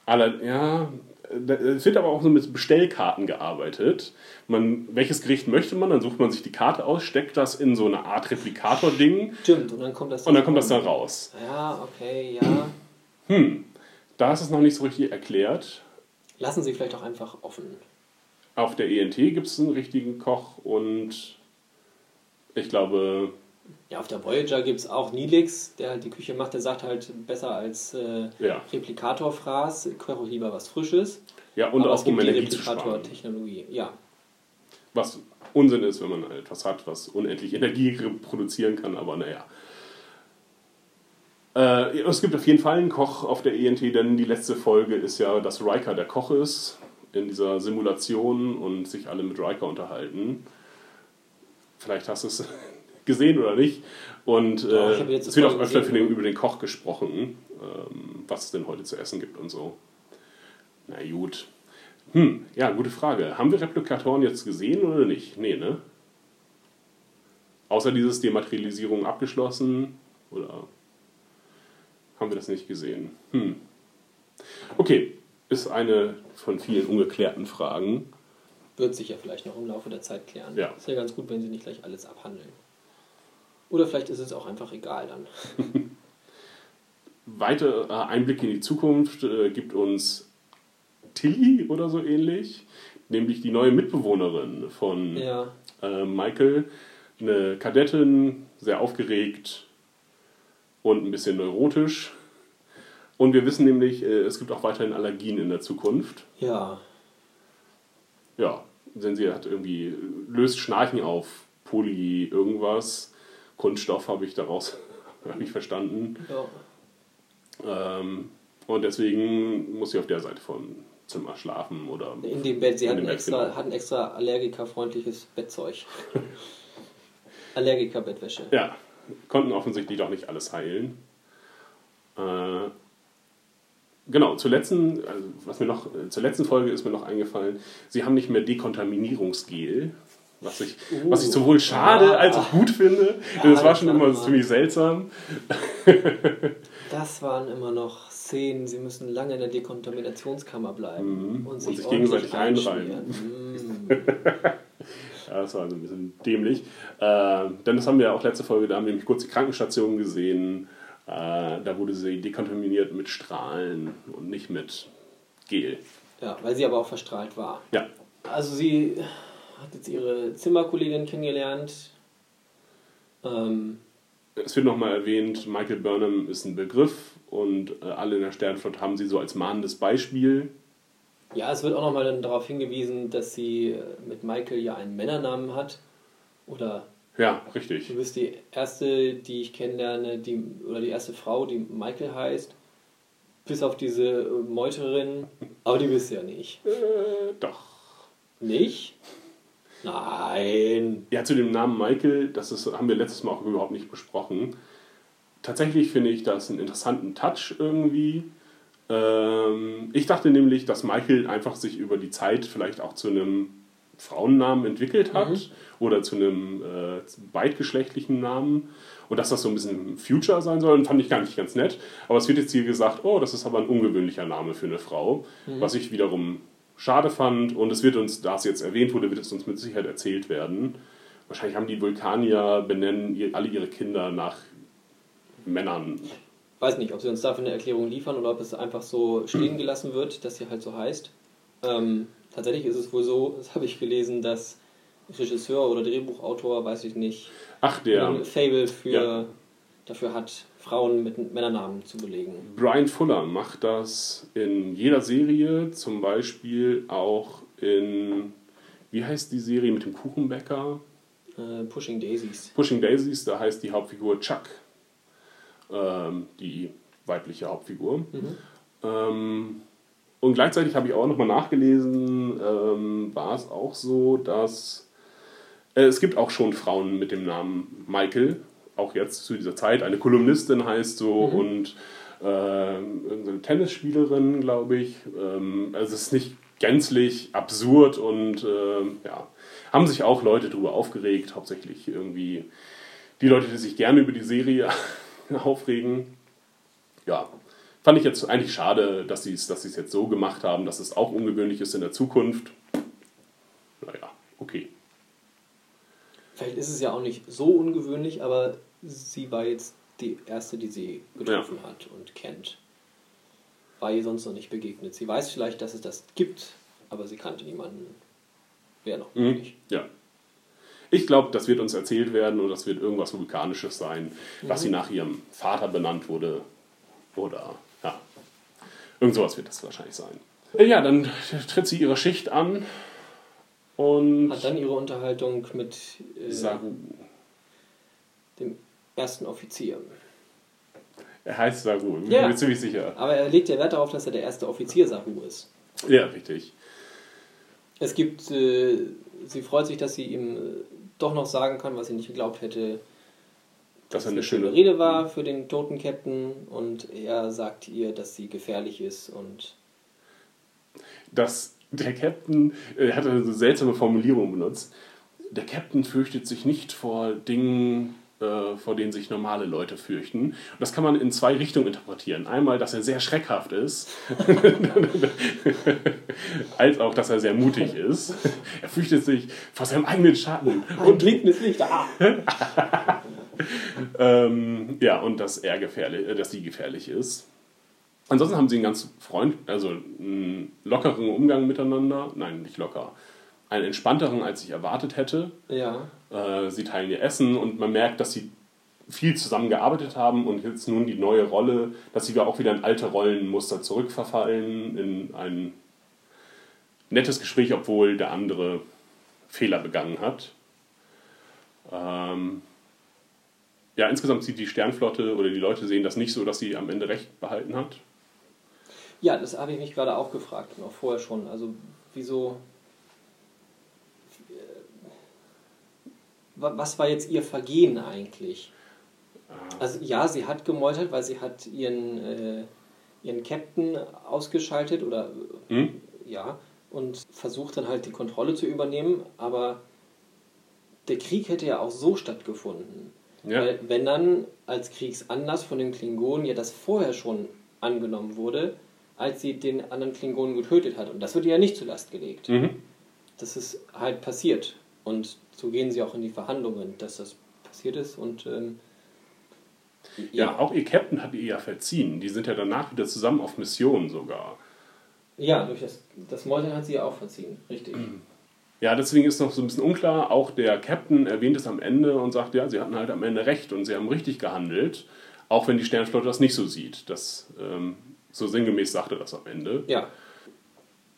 Aller, ja, es wird aber auch so mit Bestellkarten gearbeitet. Man, welches Gericht möchte man? Dann sucht man sich die Karte aus, steckt das in so eine Art Replikator-Ding Stimmt, und dann kommt das. und dann kommt das da raus. Ja, okay, ja. Hm, da ist es noch nicht so richtig erklärt. Lassen Sie vielleicht auch einfach offen. Auf der ENT gibt es einen richtigen Koch und ich glaube, Ja, auf der Voyager gibt es auch Nilix, der halt die Küche macht. Der sagt halt besser als äh, Ja. Replikatorfraß, koche lieber was Frisches. ja, und Aber auch um gibt die Energie zu sparen. Replikator-Technologie. Ja, Was Unsinn ist, wenn man etwas hat, was unendlich Energie produzieren kann, aber naja. Äh, es gibt auf jeden Fall einen Koch auf der ENT, denn die letzte Folge ist ja, dass Riker der Koch ist in dieser Simulation und sich alle mit Riker unterhalten. Vielleicht hast du es gesehen oder nicht. Und äh, jetzt es wird auch öfter den, ja. über den Koch gesprochen, ähm, was es denn heute zu essen gibt und so. Na gut. Hm, ja, gute Frage. Haben wir Replikatoren jetzt gesehen oder nicht? Nee, ne? Außer dieses Dematerialisierung abgeschlossen? Oder haben wir das nicht gesehen? Hm. Okay, ist eine von vielen ungeklärten Fragen. Wird sich ja vielleicht noch im Laufe der Zeit klären. Ja. Ist ja ganz gut, wenn sie nicht gleich alles abhandeln. Oder vielleicht ist es auch einfach egal dann. Weitere äh, Einblicke in die Zukunft äh, gibt uns Tilly oder so ähnlich, nämlich die neue Mitbewohnerin von Ja. äh, Michael. Eine Kadettin, sehr aufgeregt und ein bisschen neurotisch. Und wir wissen nämlich, äh, es gibt auch weiterhin Allergien in der Zukunft. Ja. Ja, denn sie hat irgendwie, löst Schnarchen auf, Poly, irgendwas. Kunststoff habe ich daraus habe ich verstanden. ja. Ähm, und deswegen muss sie auf der Seite vom Zimmer schlafen oder In dem Bett. Sie in hat dem ein Bett, extra, genau. hat ein extra allergikerfreundliches Bettzeug. Allergiker-Bettwäsche. Ja, konnten offensichtlich doch nicht alles heilen. Äh, genau, zur letzten, also was mir noch, äh, zur letzten Folge ist mir noch eingefallen, sie haben nicht mehr Dekontaminierungsgel. Was ich, Uh, was ich sowohl schade ah. als auch gut finde. Ja, denn es war das schon war immer immer- ziemlich seltsam. Das waren immer noch Szenen, sie müssen lange in der Dekontaminationskammer bleiben Mhm. und Und sich, sich ordentlich gegenseitig einreiben. einschmieren. Ja, das war so ein bisschen dämlich. Äh, denn das haben wir ja auch letzte Folge, da haben wir nämlich kurz die Krankenstation gesehen. Äh, da wurde sie dekontaminiert mit Strahlen und nicht mit Gel. Ja, weil sie aber auch verstrahlt war. Ja, Also sie hat jetzt ihre Zimmerkollegin kennengelernt. Ähm, es wird nochmal erwähnt, Michael Burnham ist ein Begriff und äh, alle in der Sternflotte haben sie so als mahnendes Beispiel. Ja, es wird auch nochmal dann darauf hingewiesen, dass sie äh, mit Michael ja einen Männernamen hat. Oder Ja, richtig. du bist die erste, die ich kennenlerne, die, oder die erste Frau, die Michael heißt. Bis auf diese äh, Meuterin. Aber die bist du ja nicht. Äh, doch. Nicht? Nein. Ja, zu dem Namen Michael, das ist, haben wir letztes Mal auch überhaupt nicht besprochen. Tatsächlich finde ich das einen interessanten Touch irgendwie. Ähm, ich dachte nämlich, dass Michael einfach sich über die Zeit vielleicht auch zu einem Frauennamen entwickelt hat Mhm. oder zu einem äh, beidgeschlechtlichen Namen und dass das so ein bisschen Future sein soll, fand ich gar nicht ganz nett. Aber es wird jetzt hier gesagt, oh, das ist aber ein ungewöhnlicher Name für eine Frau, was ich wiederum schade fand und es wird uns, da es jetzt erwähnt wurde, wird es uns mit Sicherheit erzählt werden. Wahrscheinlich haben die Vulkanier benennen alle ihre Kinder nach Männern. Weiß nicht, ob sie uns dafür eine Erklärung liefern oder ob es einfach so stehen gelassen wird, dass sie halt so heißt. Ähm, tatsächlich ist es wohl so, das habe ich gelesen, dass Regisseur oder Drehbuchautor, weiß ich nicht, Ach, der ein Fable für, Ja. dafür hat, Frauen mit Männernamen zu belegen. Brian Fuller macht das in jeder Serie, zum Beispiel auch in, wie heißt die Serie mit dem Kuchenbäcker? Äh, Pushing Daisies. Pushing Daisies, da heißt die Hauptfigur Chuck, ähm, die weibliche Hauptfigur. Ähm, und gleichzeitig habe ich auch nochmal nachgelesen, ähm, war es auch so, dass äh, es gibt auch schon Frauen mit dem Namen Michael, auch jetzt zu dieser Zeit. Eine Kolumnistin heißt so und ähm, irgendeine Tennisspielerin, glaube ich. Ähm, also es ist nicht gänzlich absurd und ähm, ja, haben sich auch Leute darüber aufgeregt, hauptsächlich irgendwie die Leute, die sich gerne über die Serie aufregen. Ja, fand ich jetzt eigentlich schade, dass sie es dass es jetzt so gemacht haben, dass es auch ungewöhnlich ist in der Zukunft. Naja, okay. Vielleicht ist es ja auch nicht so ungewöhnlich, aber sie war jetzt die erste, die sie getroffen hat und kennt. War ihr sonst noch nicht begegnet. Sie weiß vielleicht, dass es das gibt, aber sie kannte niemanden. Wer noch Mhm. nicht. Ja. Ich glaube, das wird uns erzählt werden und das wird irgendwas Vulkanisches sein, was sie nach ihrem Vater benannt wurde. Oder, ja. Irgend sowas wird das wahrscheinlich sein. Äh, Ja, dann tritt sie ihre Schicht an und Hat dann ihre Unterhaltung mit äh, Saru. dem ersten Offizier. Er heißt Saru, bin Ja. mir ziemlich sicher. Aber er legt ja Wert darauf, dass er der erste Offizier Saru ist. Ja, richtig. Es gibt, äh, sie freut sich, dass sie ihm äh, doch noch sagen kann, was sie nicht geglaubt hätte, Das ist eine eine schöne schöne Rede war für den toten Captain und er sagt ihr, dass sie gefährlich ist und dass der Captain, er hat eine seltsame Formulierung benutzt. Der Captain fürchtet sich nicht vor Dingen, äh, vor denen sich normale Leute fürchten. Und das kann man in zwei Richtungen interpretieren. Einmal, dass er sehr schreckhaft ist, als auch, dass er sehr mutig ist. Er fürchtet sich vor seinem eigenen Schatten. Und blinkendes Licht. Ah. Ähm, ja, und dass er gefährlich, äh, dass sie gefährlich ist. Ansonsten haben sie einen ganz freund, also einen lockeren Umgang miteinander. Nein, nicht locker. Einen entspannteren, als ich erwartet hätte. Ja. Äh, sie teilen ihr Essen und man merkt, dass sie viel zusammengearbeitet haben und jetzt nun die neue Rolle, dass sie auch wieder in alte Rollenmuster zurückverfallen, in ein nettes Gespräch, obwohl der andere Fehler begangen hat. Ähm, ja, insgesamt sieht die Sternflotte oder die Leute sehen das nicht so, dass sie am Ende recht behalten hat. Ja, das habe ich mich gerade auch gefragt, noch vorher schon. Also, wieso. äh, wa- Was war jetzt ihr Vergehen eigentlich? Also, ja, sie hat gemeutert, weil sie hat ihren, äh, ihren Captain ausgeschaltet oder. Hm? Ja, und versucht dann halt die Kontrolle zu übernehmen, aber der Krieg hätte ja auch so stattgefunden. Ja. Weil, wenn dann als Kriegsanlass von den Klingonen ja das vorher schon angenommen wurde, als sie den anderen Klingonen getötet hat. Und das wird ihr ja nicht zur Last gelegt. Mhm. Das ist halt passiert. Und so gehen sie auch in die Verhandlungen, dass das passiert ist. Und ähm, Ja, auch ihr Captain hat ihr ja verziehen. Die sind ja danach wieder zusammen auf Mission sogar. ja, durch das, das Meutern hat sie ja auch verziehen. Richtig. Ja, deswegen ist noch so ein bisschen unklar. Auch der Captain erwähnt es am Ende und sagt, ja, sie hatten halt am Ende recht und sie haben richtig gehandelt. Auch wenn die Sternflotte das nicht so sieht. Das, ähm, so sinngemäß sagt er das am Ende. Ja,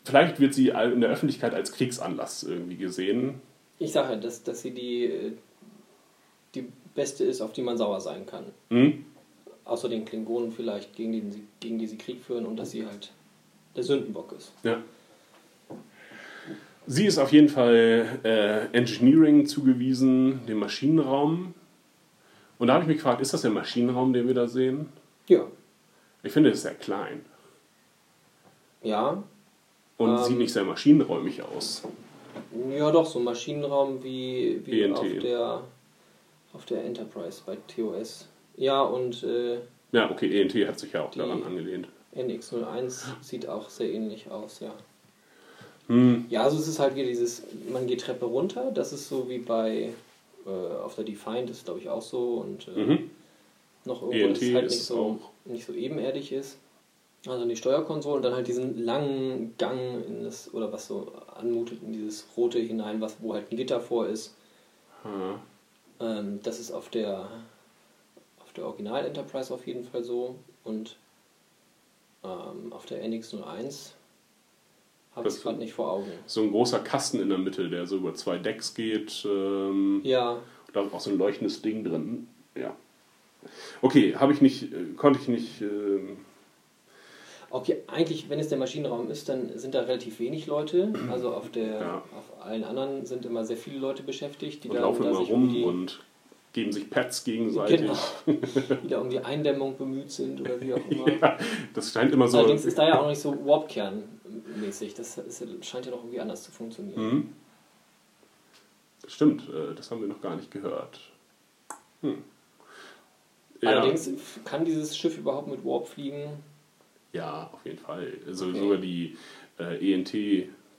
Vielleicht wird sie in der Öffentlichkeit als Kriegsanlass irgendwie gesehen. Ich sage dass, dass sie die, äh, die beste ist, auf die man sauer sein kann. Hm? Außer den Klingonen vielleicht, gegen die, sie, gegen die sie Krieg führen und dass sie halt der Sündenbock ist. Ja. Sie ist auf jeden Fall äh, Engineering zugewiesen, dem Maschinenraum. Und da habe ich mich gefragt, ist das der Maschinenraum, den wir da sehen? Ja. Ich finde, es sehr klein. Ja. Und Ähm. sieht nicht sehr maschinenräumig aus. Ja, doch, so ein Maschinenraum wie, wie auf, der, auf der Enterprise bei TOS. Ja, und äh, Ja, okay, ENT hat sich ja auch daran angelehnt. NX01 sieht auch sehr ähnlich aus, ja. Hm, Ja, also es ist halt wieder dieses, man geht Treppe runter, das ist so wie bei, äh, auf der Defiant ist glaube ich auch so und äh, Mhm. noch irgendwo, ENT dass es halt nicht so, auch- nicht so ebenerdig ist. Also in die Steuerkonsole und dann halt diesen langen Gang in das, oder was so anmutet, in dieses Rote hinein, was, wo halt ein Gitter vor ist. ha. Ähm, das ist auf der, auf der Original Enterprise auf jeden Fall so und ähm, auf der NX01 habe ich es gerade nicht vor Augen. So ein großer Kasten in der Mitte, der so über zwei Decks geht. Ähm, Ja, Da ist auch so ein leuchtendes Ding drin. Ja. Okay, habe ich nicht, äh, konnte ich nicht. ähm, Okay, eigentlich, wenn es der Maschinenraum ist, dann sind da relativ wenig Leute. Also auf, der, Ja. auf allen anderen sind immer sehr viele Leute beschäftigt, die und da, laufen da immer sich rum um und geben sich Pads gegenseitig. genau, die da um die Eindämmung bemüht sind oder wie auch immer. Ja, das scheint immer so. Allerdings ist da ja auch nicht so Warp-Kern-mäßig. Das ist, scheint ja noch irgendwie anders zu funktionieren. Mhm. Stimmt, äh, das haben wir noch gar nicht gehört. Hm. Ja, Allerdings kann dieses Schiff überhaupt mit Warp fliegen. Ja, auf jeden Fall. Also Okay. sogar die äh, ENT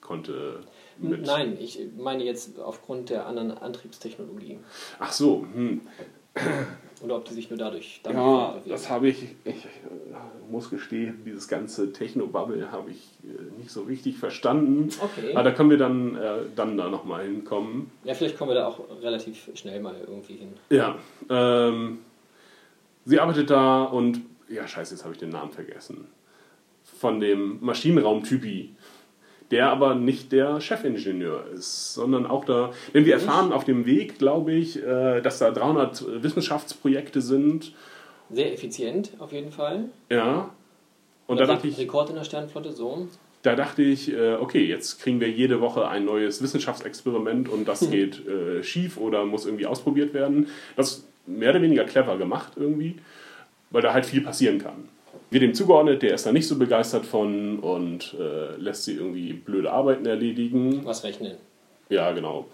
konnte mit. Nein, ich meine jetzt aufgrund der anderen Antriebstechnologie. Ach so, hm. Oder ob die sich nur dadurch damit Ja, bewegen. das habe ich, ich äh, muss gestehen, dieses ganze Techno-Bubble habe ich äh, nicht so richtig verstanden. Okay. Aber da können wir dann, äh, dann da nochmal hinkommen. Ja, vielleicht kommen wir da auch relativ schnell mal irgendwie hin. Ja, ähm, sie arbeitet da und, ja scheiße, jetzt habe ich den Namen vergessen. Von dem Maschinenraum-Typi, der aber nicht der Chefingenieur ist, sondern auch da, denn wir erfahren auf dem Weg, glaube ich, äh, dass da 300 Wissenschaftsprojekte sind. Sehr effizient auf jeden Fall. Ja. Und da dachte ich, Rekord in der Sternflotte, so. da dachte ich, äh, okay, jetzt kriegen wir jede Woche ein neues Wissenschaftsexperiment und das geht äh, schief oder muss irgendwie ausprobiert werden. Das ist mehr oder weniger clever gemacht irgendwie, weil da halt viel passieren kann. Wird dem zugeordnet, der ist da nicht so begeistert von und äh, lässt sie irgendwie blöde Arbeiten erledigen. Was rechnen. Ja, genau.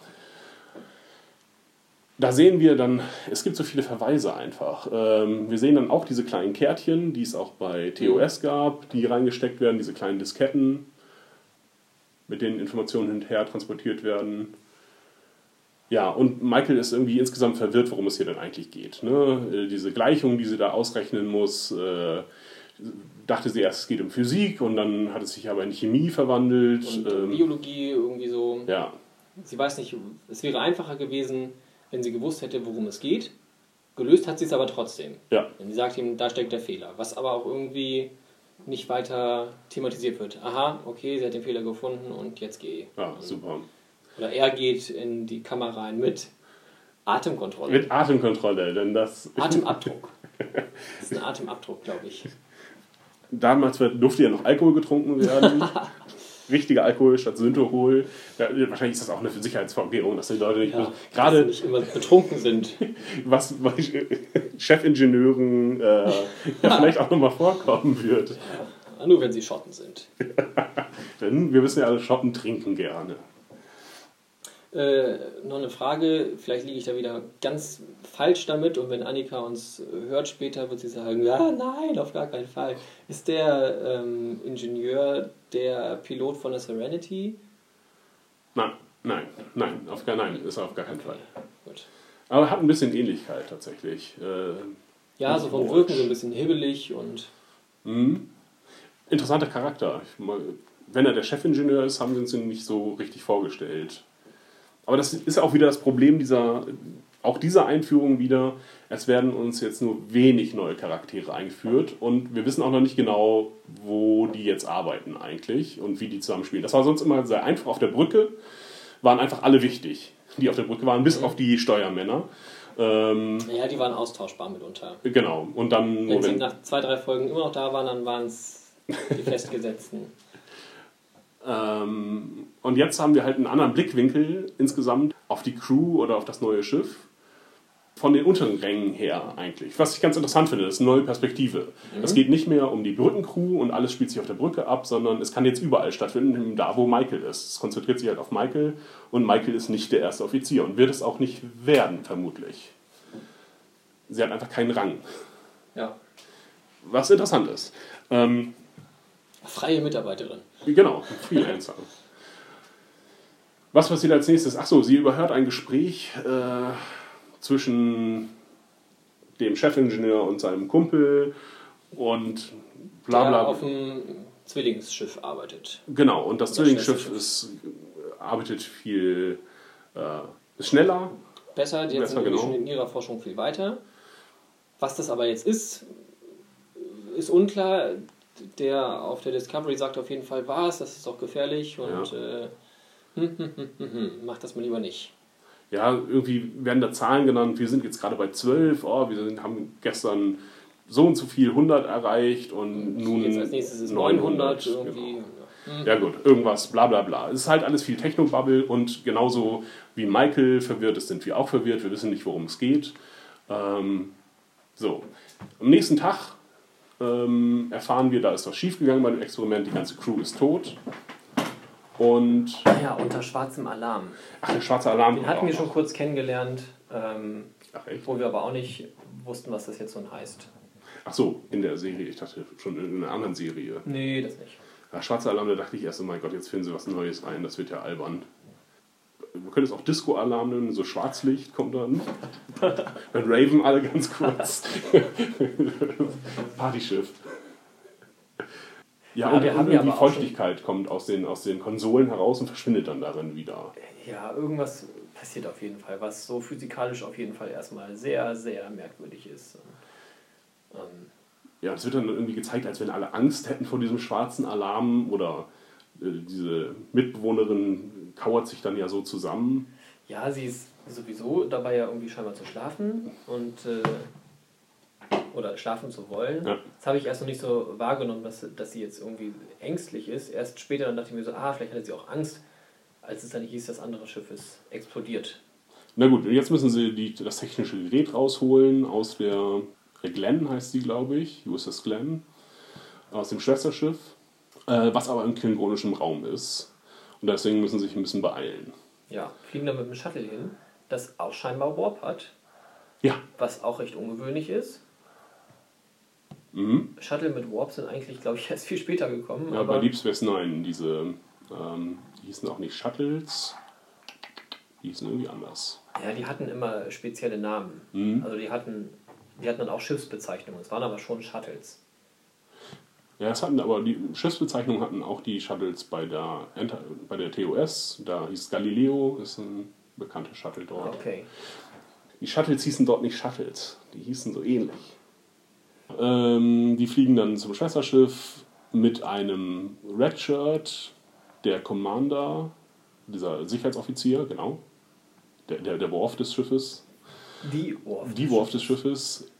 da sehen wir dann, es gibt so viele Verweise einfach. Ähm, wir sehen dann auch diese kleinen Kärtchen, die es auch bei TOS gab, die reingesteckt werden, diese kleinen Disketten, mit denen Informationen hinterher transportiert werden. Ja, und Michael ist irgendwie insgesamt verwirrt, worum es hier denn eigentlich geht. Ne? Äh, Diese Gleichung, die sie da ausrechnen muss, äh, dachte sie erst, es geht um Physik und dann hat es sich aber in Chemie verwandelt. Und ähm, Biologie irgendwie so. ja, Sie weiß nicht, es wäre einfacher gewesen, wenn sie gewusst hätte, worum es geht. Gelöst hat sie es aber trotzdem. ja, Denn sie sagt ihm, da steckt der Fehler. Was aber auch irgendwie nicht weiter thematisiert wird. Aha, okay, sie hat den Fehler gefunden und jetzt geh. ja, super. Oder er geht in die Kammer rein mit Atemkontrolle. Mit Atemkontrolle, denn das. Atemabdruck. Das ist ein Atemabdruck, glaube ich. Damals wird- durfte ja noch Alkohol getrunken werden. Richtiger Alkohol statt Synthehol. Ja, wahrscheinlich ist das auch eine Sicherheitsvorkehrung, dass die Leute nicht. Ja, gerade nicht immer betrunken sind. was bei Chefingenieuren äh, ja, vielleicht auch nochmal vorkommen wird. Nur wenn sie Schotten sind. Denn wir wissen ja alle, Schotten trinken gerne. Äh, noch eine Frage, vielleicht liege ich da wieder ganz falsch damit und wenn Annika uns hört später, wird sie sagen, ja, nein, auf gar keinen Fall. Ist der ähm, Ingenieur der Pilot von der Serenity? Nein, nein, nein, auf gar, nein, ist auf gar keinen Fall. Gut. Aber hat ein bisschen Ähnlichkeit tatsächlich. Äh, Ja, so vom. Wirken so ein bisschen hibbelig und Mhm. Interessanter Charakter. Wenn er der Chefingenieur ist, haben sie uns ihn nicht so richtig vorgestellt. Aber das ist auch wieder das Problem dieser, auch dieser Einführung wieder. Es werden uns jetzt nur wenig neue Charaktere eingeführt und wir wissen auch noch nicht genau, wo die jetzt arbeiten eigentlich und wie die zusammenspielen. Das war sonst immer sehr einfach. Auf der Brücke waren einfach alle wichtig, die auf der Brücke waren, bis auf die Steuermänner. Ähm, naja, die waren austauschbar mitunter. genau. Und dann, Wenn nur sie wenn, nach zwei, drei Folgen immer noch da waren, dann waren es die Festgesetzten. Ähm, und jetzt haben wir halt einen anderen Blickwinkel insgesamt auf die Crew oder auf das neue Schiff. Von den unteren Rängen her eigentlich. Was ich ganz interessant finde, das ist eine neue Perspektive. Es geht nicht mehr um die Brückencrew und alles spielt sich auf der Brücke ab, sondern es kann jetzt überall stattfinden, da wo Michael ist. Es konzentriert sich halt auf Michael und Michael ist nicht der erste Offizier und wird es auch nicht werden, vermutlich. Sie hat einfach keinen Rang. Ja. Was interessant ist. Ähm, Freie Mitarbeiterin. Genau, Freelancer. Was passiert als nächstes? Achso, sie überhört ein Gespräch äh, zwischen dem Chefingenieur und seinem Kumpel und bla der bla. auf dem Zwillingsschiff arbeitet. Genau, und das Oder Zwillingsschiff ist, arbeitet viel äh, schneller. Besser, die Besser, sind genau. schon in ihrer Forschung viel weiter. Was das aber jetzt ist, ist unklar. Der auf der Discovery sagt auf jeden Fall, was, das ist doch gefährlich und äh, hm, hm, hm, hm, hm, mach das mal lieber nicht. Ja, irgendwie werden da Zahlen genannt. Wir sind jetzt gerade bei 12. Oh, wir sind, haben gestern so und so viel 100 erreicht und nun Jetzt als nächstes ist 900. 900 irgendwie. Genau. Ja gut, irgendwas, bla bla bla. Es ist halt alles viel Technobubble und genauso wie Michael verwirrt ist, sind wir auch verwirrt. Wir wissen nicht, worum es geht. Ähm, so, am nächsten Tag ähm, erfahren wir, da ist was schiefgegangen bei dem Experiment. Die ganze Crew ist tot. Und, Ja, unter schwarzem Alarm. ach, der schwarze Alarm. Den hatten wir auch schon noch. kurz kennengelernt, ähm, Ach, echt? wo wir aber auch nicht wussten, was das jetzt so heißt. Ach so, in der Serie. Ich dachte schon in einer anderen Serie. Nee, das nicht. Ja, schwarzer Alarm, da dachte ich erst, oh mein Gott, jetzt finden sie was Neues rein. Das wird ja albern. Man könnte es auch Disco-Alarm nennen, so Schwarzlicht kommt dann. Dann raven alle ganz kurz. Partyschiff. Ja, Ja, und wir haben irgendwie ja auch Feuchtigkeit kommt aus den, aus den Konsolen heraus und verschwindet dann darin wieder. Ja, irgendwas passiert auf jeden Fall, was so physikalisch auf jeden Fall erstmal sehr, sehr merkwürdig ist. Ähm, Ja, es wird dann irgendwie gezeigt, als wenn alle Angst hätten vor diesem schwarzen Alarm oder äh, diese Mitbewohnerin kauert sich dann ja so zusammen. ja, sie ist sowieso dabei ja irgendwie scheinbar zu schlafen und äh, oder schlafen zu wollen. Ja. Das habe ich erst noch nicht so wahrgenommen, dass, dass sie jetzt irgendwie ängstlich ist. Erst später dann dachte ich mir so, ah, vielleicht hatte sie auch Angst, als es dann hieß, das andere Schiff ist explodiert. Na gut, jetzt müssen sie die, das technische Gerät rausholen aus der Glenn heißt sie, glaube ich, USS Glenn, aus dem Schwesterschiff, äh, was aber im klingonischem Raum ist. Und deswegen müssen sie sich ein bisschen beeilen. Ja, fliegen dann mit dem Shuttle hin. das auch scheinbar Warp hat, Ja. was auch recht ungewöhnlich ist. Mhm. Shuttle mit Warp sind eigentlich, glaube ich, erst viel später gekommen. Ja, aber bei Deep Space Nine, diese, ähm, die hießen auch nicht Shuttles, die hießen irgendwie anders. ja, die hatten immer spezielle Namen. Mhm. Also die hatten, die hatten dann auch Schiffsbezeichnungen. Es waren aber schon Shuttles. Ja, es hatten aber die Schiffsbezeichnungen hatten auch die Shuttles bei der, Enter bei der TOS. Da hieß Galileo, ist ein bekannter Shuttle dort. Okay. Die Shuttles hießen dort nicht Shuttles, die hießen so ähnlich. Ähm, die fliegen dann zum Schwesterschiff mit einem Redshirt, der Commander, dieser Sicherheitsoffizier, genau, der, der, der Worf des Schiffes, Die Warp. die Worf des Schiffes,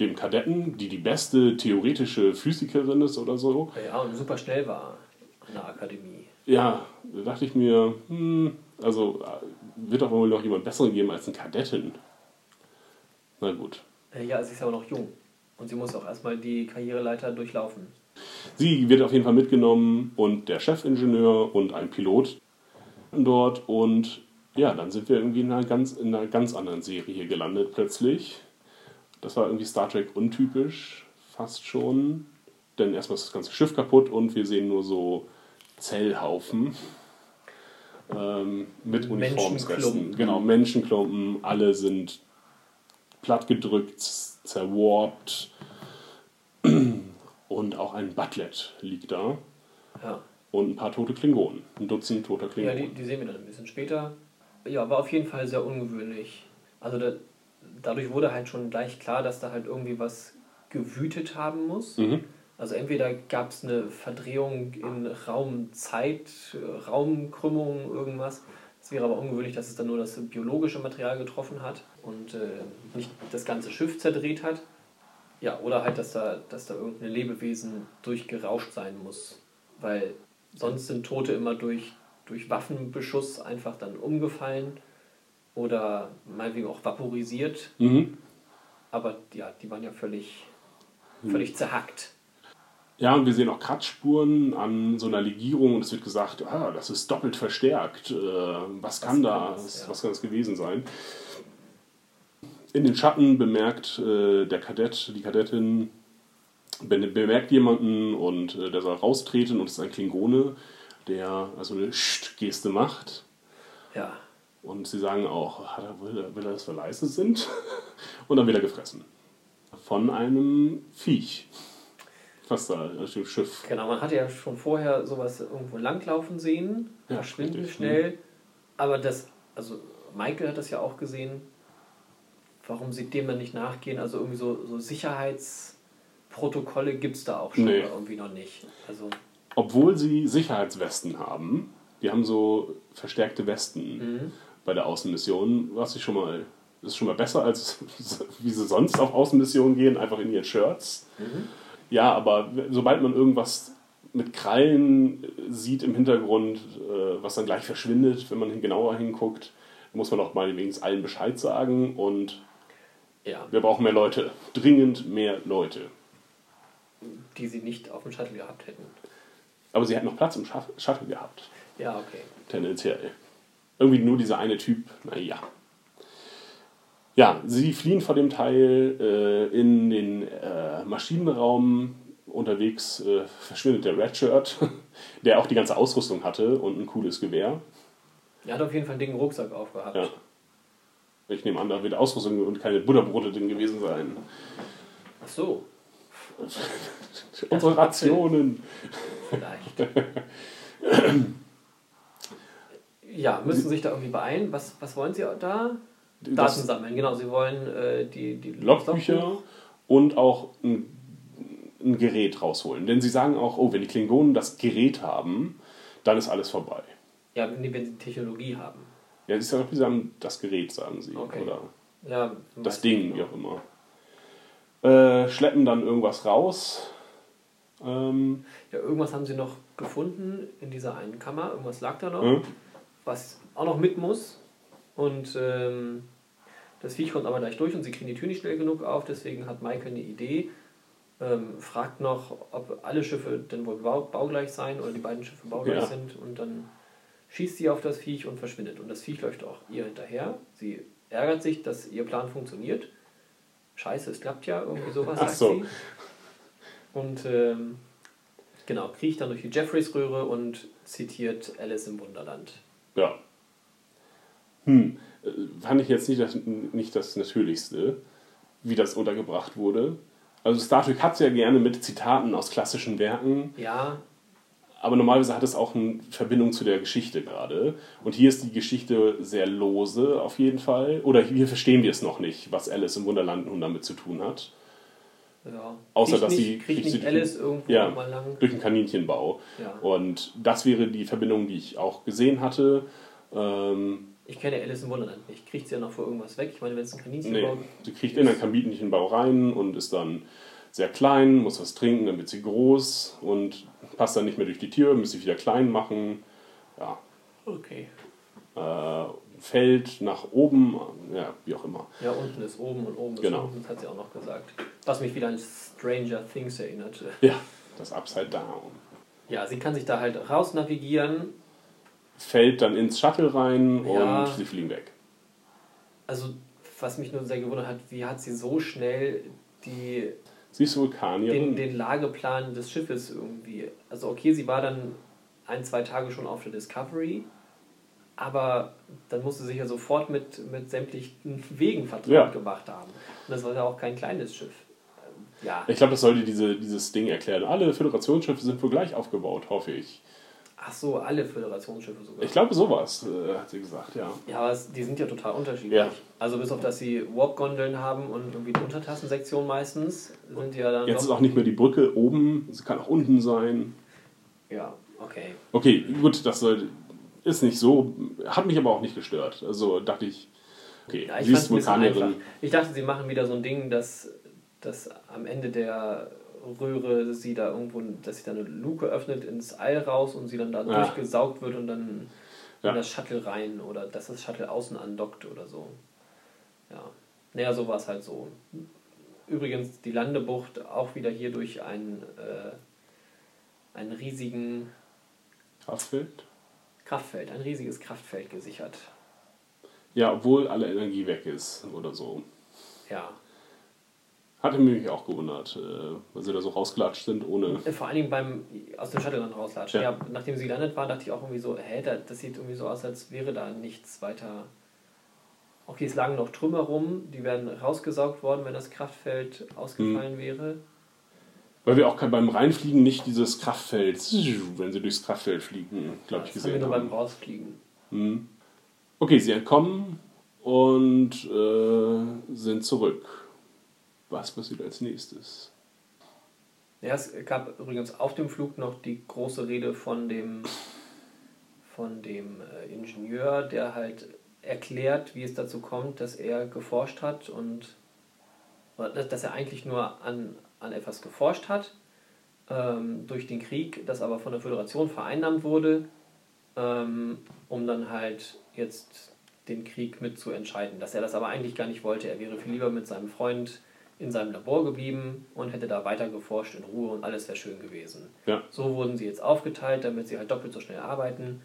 dem Kadetten, die die beste theoretische Physikerin ist oder so. Ja, und super schnell war an der Akademie. Ja, da dachte ich mir, hm, also äh, wird doch wohl noch jemand Besseren geben als eine Kadettin. Na gut. Äh, Ja, sie ist aber noch jung. Und sie muss auch erstmal die Karriereleiter durchlaufen. Sie wird auf jeden Fall mitgenommen und der Chefingenieur und ein Pilot dort und ja, dann sind wir irgendwie in einer ganz, in einer ganz anderen Serie hier gelandet plötzlich. Das war irgendwie Star Trek untypisch, fast schon. Denn erstmal ist das ganze Schiff kaputt und wir sehen nur so Zellhaufen ähm, mit Uniformsresten. Genau, Menschenklumpen, alle sind plattgedrückt, zerwarpt. Und auch ein Butlet liegt da. Ja, Und ein paar tote Klingonen. Ein Dutzend toter ja Klingonen. die, die sehen wir dann ein bisschen später. Ja, war auf jeden Fall sehr ungewöhnlich. Also da, dadurch wurde halt schon gleich klar, dass da halt irgendwie was gewütet haben muss. Mhm. Also entweder gab es eine Verdrehung in Raum-Zeit, Raumkrümmung, irgendwas. Es wäre aber ungewöhnlich, dass es dann nur das biologische Material getroffen hat und äh, nicht das ganze Schiff zerdreht hat. Ja, oder halt, dass da, dass da irgendein Lebewesen durchgerauscht sein muss. Weil sonst sind Tote immer durch, durch Waffenbeschuss einfach dann umgefallen oder meinetwegen auch vaporisiert. Mhm. Aber ja, die waren ja völlig, völlig zerhackt. Ja, und wir sehen auch Kratzspuren an so einer Legierung und es wird gesagt, ah, das ist doppelt verstärkt. Äh, was kann kann da, das, ja. was kann das gewesen sein? In den Schatten bemerkt äh, der Kadett, die Kadettin, be- bemerkt jemanden und äh, der soll raustreten und es ist ein Klingone, der also eine Scht-Geste macht. Ja. Und sie sagen auch, er, will, er, will er, dass wir leise sind? Und dann wird er gefressen. Von einem Viech. Was da auf dem Schiff. Genau, man hatte ja schon vorher sowas irgendwo langlaufen sehen, Ja, verschwinden richtig. schnell. Aber das, also Michael hat das ja auch gesehen. Warum sie dem dann nicht nachgehen? Also irgendwie so, so Sicherheitsprotokolle gibt es da auch schon Nee. irgendwie noch nicht. Also, Obwohl sie Sicherheitswesten haben, die haben so verstärkte Westen mhm. Bei der Außenmission, was ich schon mal, ist schon mal besser als wie sie sonst auf Außenmissionen gehen, einfach in ihren Shirts. Ja, aber sobald man irgendwas mit Krallen sieht im Hintergrund, äh, was dann gleich verschwindet, wenn man genauer hinguckt, muss man auch mal wenigstens allen Bescheid sagen und ja, wir brauchen mehr Leute. Dringend mehr Leute. die sie nicht auf dem Shuttle gehabt hätten. Aber sie hätten noch Platz im Shuttle gehabt. Ja, okay. tendenziell. Irgendwie nur dieser eine Typ, naja. Ja, sie fliehen vor dem Teil äh, in den äh, Maschinenraum. Unterwegs äh, verschwindet der Redshirt, der auch die ganze Ausrüstung hatte und ein cooles Gewehr. Er hat auf jeden Fall einen dicken Rucksack aufgehabt. Ja. Ich nehme an, da wird Ausrüstung und keine Butterbrote drin gewesen sein. Ach so, Unsere Rationen. vielleicht. ja, müssen sich da irgendwie beeilen. Was, was wollen Sie da? Daten Das sammeln, genau. Sie wollen äh, die, die Logbücher und auch ein, ein Gerät rausholen. Denn sie sagen auch, oh, wenn die Klingonen das Gerät haben, dann ist alles vorbei. Ja, nee, wenn sie Technologie haben. Ja, sie sagen, sie haben das Gerät, sagen sie. Okay. Oder Ja, das Ding, ich wie auch immer. Äh, schleppen dann irgendwas raus. Ähm, Ja, irgendwas haben sie noch gefunden in dieser einen Kammer. Irgendwas lag da noch, hm? Was auch noch mit muss. Und ähm, das Viech kommt aber gleich durch und sie kriegen die Tür nicht schnell genug auf. Deswegen hat Michael eine Idee. Ähm, fragt noch, ob alle Schiffe denn wohl bau baugleich seien oder die beiden Schiffe baugleich Ja. sind. Und dann schießt sie auf das Viech und verschwindet. Und das Viech läuft auch ihr hinterher. Sie ärgert sich, dass ihr Plan funktioniert. Scheiße, es klappt ja, irgendwie sowas, Ach sagt so. sie. Und ähm, genau, kriecht dann durch die Jeffreys-Röhre und zitiert Alice im Wunderland. Ja. Hm, äh, fand ich jetzt nicht das, nicht das Natürlichste, wie das untergebracht wurde. Also Star Trek hat es ja gerne mit Zitaten aus klassischen Werken, Ja, aber normalerweise hat es auch eine Verbindung zu der Geschichte gerade. Und hier ist die Geschichte sehr lose auf jeden Fall. Oder hier verstehen wir es noch nicht, was Alice im Wunderland nun damit zu tun hat. Ja. Außer, dass nicht, sie- sie nicht durch- Alice irgendwo Ja. mal lang. Durch den Kaninchenbau. Ja. Und das wäre die Verbindung, die ich auch gesehen hatte. Ähm, Ich kenne Alice im Wunderland nicht. Kriegt sie ja noch vor irgendwas weg? Ich meine, wenn es ein Kaninchen Nee, sie kriegt in einen Kaninchenbau rein und ist dann sehr klein, muss was trinken, dann wird sie groß und passt dann nicht mehr durch die Tür, muss sich wieder klein machen. Ja, Okay. äh, fällt nach oben, ja, wie auch immer. Ja, unten ist oben und oben ist Genau. unten, das hat sie auch noch gesagt. Was mich wieder an Stranger Things erinnerte. Ja, das Upside Down. Ja, sie kann sich da halt raus navigieren. Fällt dann ins Shuttle rein Ja. und sie fliegen weg. Also, was mich nur sehr gewundert hat, wie hat sie so schnell die, Sie ist Vulkanierin. den, den Lageplan des Schiffes irgendwie. Also, okay, sie war dann ein, zwei Tage schon auf der Discovery, aber dann musste sie sich ja sofort mit, mit sämtlichen Wegen vertraut Ja. gemacht haben. Und das war ja auch kein kleines Schiff. Ähm, Ja. Ich glaube, das sollte diese, dieses Ding erklären. Alle Föderationsschiffe sind wohl gleich aufgebaut, hoffe ich. Ach so, alle Föderationsschiffe sogar. Ich glaube, sowas, äh, hat sie gesagt, ja. Ja, aber es, die sind ja total unterschiedlich. Ja. Also bis auf, dass sie Warp-Gondeln haben und irgendwie eine Untertassensektion meistens, sind die ja dann Jetzt ist auch nicht mehr die Brücke oben, sie kann auch unten sein. Ja, okay. Okay, gut, das soll, ist nicht so, hat mich aber auch nicht gestört. Also dachte ich, okay, Ja, ich sie ist Vulkanierin. Ich dachte, sie machen wieder so ein Ding, dass, dass am Ende der Röhre sie da irgendwo, dass sich da eine Luke öffnet ins All raus und sie dann da Ah. durchgesaugt wird und dann Ja. in das Shuttle rein oder dass das Shuttle außen andockt oder so. Ja. Naja, so war es halt so. Übrigens die Landebucht auch wieder hier durch einen, äh, einen riesigen Kraftfeld? Kraftfeld, ein riesiges Kraftfeld gesichert. Ja, obwohl alle Energie weg ist oder so. Ja. Hatte mich auch gewundert, äh, weil sie da so rausgelatscht sind, ohne. Äh, Vor allen Dingen beim aus dem Shuttle dann rauslatschen. Ja. Ja. nachdem sie gelandet war, dachte ich auch irgendwie so, hä, da, das sieht irgendwie so aus, als wäre da nichts weiter. Okay, es lagen noch Trümmer rum, die wären rausgesaugt worden, wenn das Kraftfeld ausgefallen wäre. Weil wir auch beim Reinfliegen nicht dieses Kraftfeld, wenn sie durchs Kraftfeld fliegen, glaube ich, Das haben wir gesehen nur beim haben. Rausfliegen. Hm. Okay, sie entkommen und äh, sind zurück. Was passiert als nächstes? Ja, es gab übrigens auf dem Flug noch die große Rede von dem, von dem äh, Ingenieur, der halt erklärt, wie es dazu kommt, dass er geforscht hat und dass er eigentlich nur an, an etwas geforscht hat ähm, durch den Krieg, das aber von der Föderation vereinnahmt wurde, ähm, um dann halt jetzt den Krieg mit zu entscheiden. Dass er das aber eigentlich gar nicht wollte. Er wäre viel lieber mit seinem Freund in seinem Labor geblieben und hätte da weiter geforscht in Ruhe und alles wäre schön gewesen. Ja. So wurden sie jetzt aufgeteilt, damit sie halt doppelt so schnell arbeiten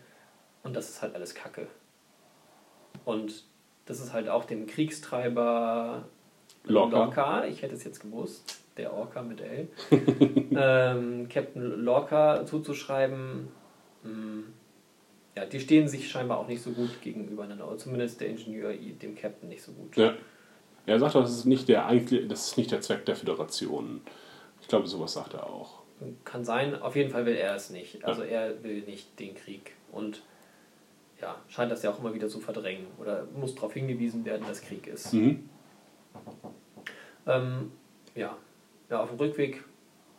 und das ist halt alles Kacke. Und das ist halt auch dem Kriegstreiber Lorca. ich hätte es jetzt gewusst, der Orca mit L, ähm, Captain Lorca zuzuschreiben. Mh, ja, die stehen sich scheinbar auch nicht so gut gegenübereinander, oder zumindest der Ingenieur dem Captain nicht so gut. Ja. Er sagt, das ist nicht der das ist nicht der Zweck der Föderation. Ich glaube, sowas sagt er auch. Kann sein, auf jeden Fall will er es nicht. Also er will nicht den Krieg. Und ja, scheint das ja auch immer wieder zu verdrängen. Oder muss darauf hingewiesen werden, dass Krieg ist. Mhm. Ähm, ja. Ja, auf dem Rückweg,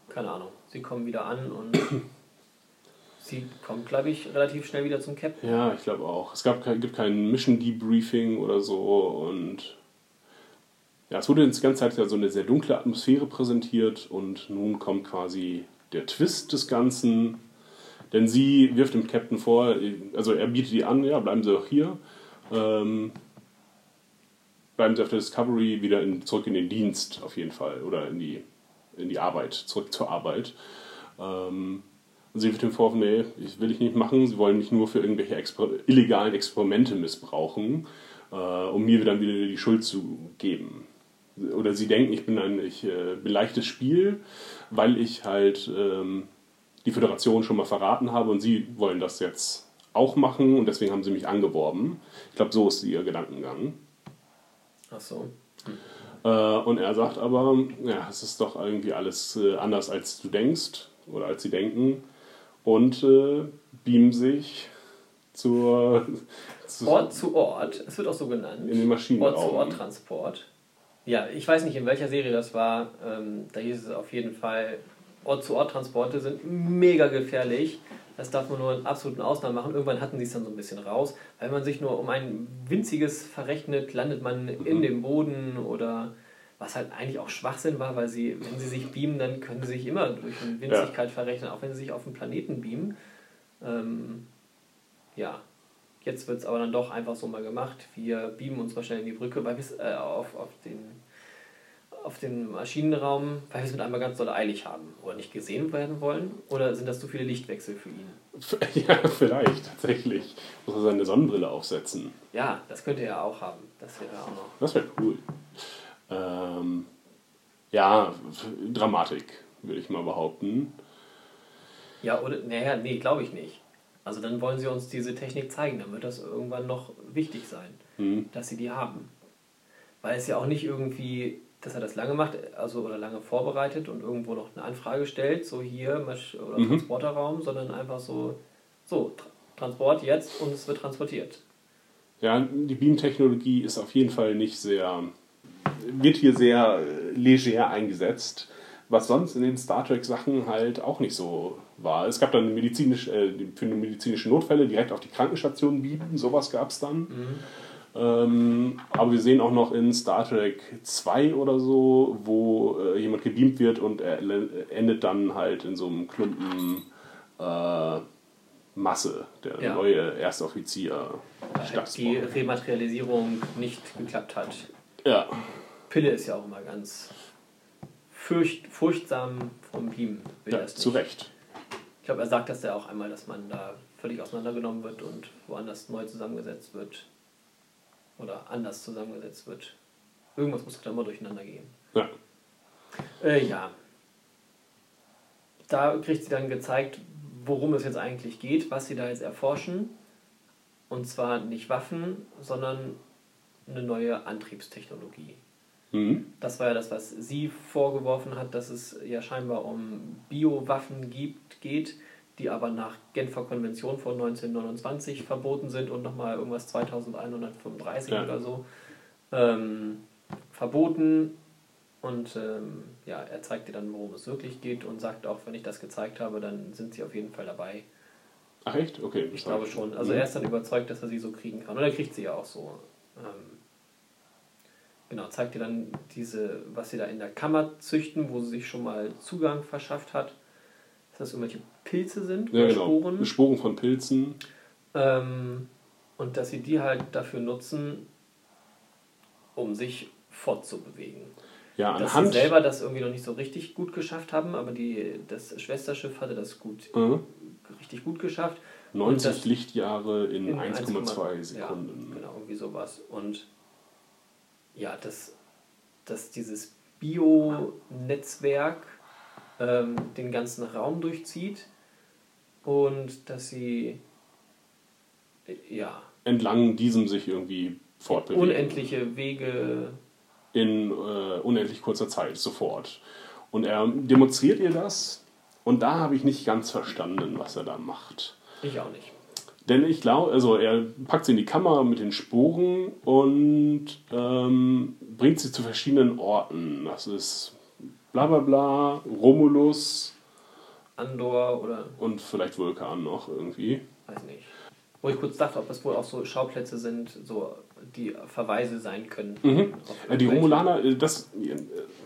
keine Ahnung, sie kommen wieder an und sie kommt, glaube ich, relativ schnell wieder zum Captain. Ja, ich glaube auch. Es gab kein, gibt kein Mission Debriefing oder so und ja, es wurde die ganze Zeit ja so eine sehr dunkle Atmosphäre präsentiert und nun kommt quasi der Twist des Ganzen. Denn sie wirft dem Captain vor, also er bietet die an, ja, bleiben Sie doch hier. Ähm, bleiben Sie auf der Discovery wieder in, zurück in den Dienst auf jeden Fall oder in die, in die Arbeit, zurück zur Arbeit. Ähm, sie wird ihm vorwerfen, nee, das will ich nicht machen, sie wollen mich nur für irgendwelche Exper illegalen Experimente missbrauchen, äh, um mir dann wieder die Schuld zu geben. Oder sie denken, ich bin ein ich, äh, bin leichtes Spiel, weil ich halt ähm, die Föderation schon mal verraten habe und sie wollen das jetzt auch machen und deswegen haben sie mich angeworben. Ich glaube, so ist ihr Gedankengang. Ach so. Äh, und er sagt aber, ja, es ist doch irgendwie alles äh, anders, als du denkst oder als sie denken. Und äh, beamen sich zur, zu, Ort zu Ort, es wird auch so genannt. in den Maschinenraum. Ort zu Ort Transport. Ja, ich weiß nicht, in welcher Serie das war. Ähm, da hieß es auf jeden Fall, Ort zu Ort Transporte sind mega gefährlich. Das darf man nur in absoluten Ausnahmen machen. Irgendwann hatten sie es dann so ein bisschen raus. Weil man sich nur um ein winziges verrechnet, landet man in dem Boden oder was halt eigentlich auch Schwachsinn war, weil sie, wenn sie sich beamen, dann können sie sich immer durch eine Winzigkeit verrechnen, auch wenn sie sich auf den Planeten beamen. Ähm, ja, jetzt wird es aber dann doch einfach so mal gemacht. Wir beamen uns mal schnell in die Brücke, weil wir äh, auf, auf, den, auf den Maschinenraum, weil wir es mit einmal ganz doll eilig haben oder nicht gesehen werden wollen. Oder sind das zu viele Lichtwechsel für ihn? Ja, vielleicht, tatsächlich. Muss er seine Sonnenbrille aufsetzen. Ja, das könnte er auch haben. Das wäre auch noch. Das wäre cool. Ähm, ja, Dramatik, würde ich mal behaupten. Ja, oder, naja, nee, glaube ich nicht. Also dann wollen sie uns diese Technik zeigen, dann wird das irgendwann noch wichtig sein, Hm. dass sie die haben. Weil es ja auch nicht irgendwie, dass er das lange macht, also oder lange vorbereitet und irgendwo noch eine Anfrage stellt, so hier oder Mhm. Transporterraum, sondern einfach so, so, Tra Transport jetzt und es wird transportiert. Ja, die Beam-Technologie ist auf jeden Fall nicht sehr, wird hier sehr äh, leger eingesetzt, was sonst in den Star Trek-Sachen halt auch nicht so war. Es gab dann medizinisch, äh, für medizinische Notfälle direkt auf die Krankenstation beamen, sowas gab es dann. Ähm, aber wir sehen auch noch in Star Trek 2 oder so, wo äh, jemand gebeamt wird und er endet dann halt in so einem Klumpen äh, Masse, der Ja. neue erste Offizier. Weil halt die. Rematerialisierung nicht geklappt hat. Ja, Pille ist ja auch immer ganz furcht, furchtsam vom Beam. Ja zu Recht. Ich glaube, er sagt das ja auch einmal, dass man da völlig auseinandergenommen wird und woanders neu zusammengesetzt wird. Oder anders zusammengesetzt wird. Irgendwas muss da immer durcheinander gehen. Ja. Äh, ja. Da kriegt sie dann gezeigt, worum es jetzt eigentlich geht, was sie da jetzt erforschen. Und zwar nicht Waffen, sondern eine neue Antriebstechnologie. Mhm. Das war ja das, was sie vorgeworfen hat, dass es ja scheinbar um Biowaffen gibt, geht, die aber nach Genfer Konvention von 1929 verboten sind und nochmal irgendwas 2135 Ja. oder so ähm, verboten. Und ähm, ja, er zeigt dir dann, worum es wirklich geht und sagt auch, wenn ich das gezeigt habe, dann sind sie auf jeden Fall dabei. Ach echt? Okay. Ich glaube schon. Also er ist dann überzeugt, dass er sie so kriegen kann. Und er kriegt sie ja auch so. Ähm, genau, zeigt dir dann diese, was sie da in der Kammer züchten, wo sie sich schon mal Zugang verschafft hat. Dass das irgendwelche Pilze sind Ja, genau. Sporen. Sporen von Pilzen. Ähm, und dass sie die halt dafür nutzen, um sich fortzubewegen. Ja, Dass sie selber das irgendwie noch nicht so richtig gut geschafft haben, aber die, das Schwesterschiff hatte das gut, Mhm. richtig gut geschafft. 90 Und das- Lichtjahre in, in 1,2 1,2 Sekunden. Ja, genau, irgendwie sowas. Und ja, dass, dass dieses Bio-Netzwerk ähm, den ganzen Raum durchzieht und dass sie äh, ja, Entlang diesem sich irgendwie fortbewegen. unendliche Wege. in äh, unendlich kurzer Zeit, sofort. Und er demonstriert ihr das und da habe ich nicht ganz verstanden, was er da macht. Ich auch nicht. Denn ich glaube, also er packt sie in die Kammer mit den Sporen und ähm, bringt sie zu verschiedenen Orten. Das ist bla bla bla, Romulus Andor oder und vielleicht Vulkan noch irgendwie. weiß nicht. Wo ich kurz dachte, ob das wohl auch so Schauplätze sind, so die Verweise sein können. Mhm. Äh, Die Romulaner, äh, das, äh,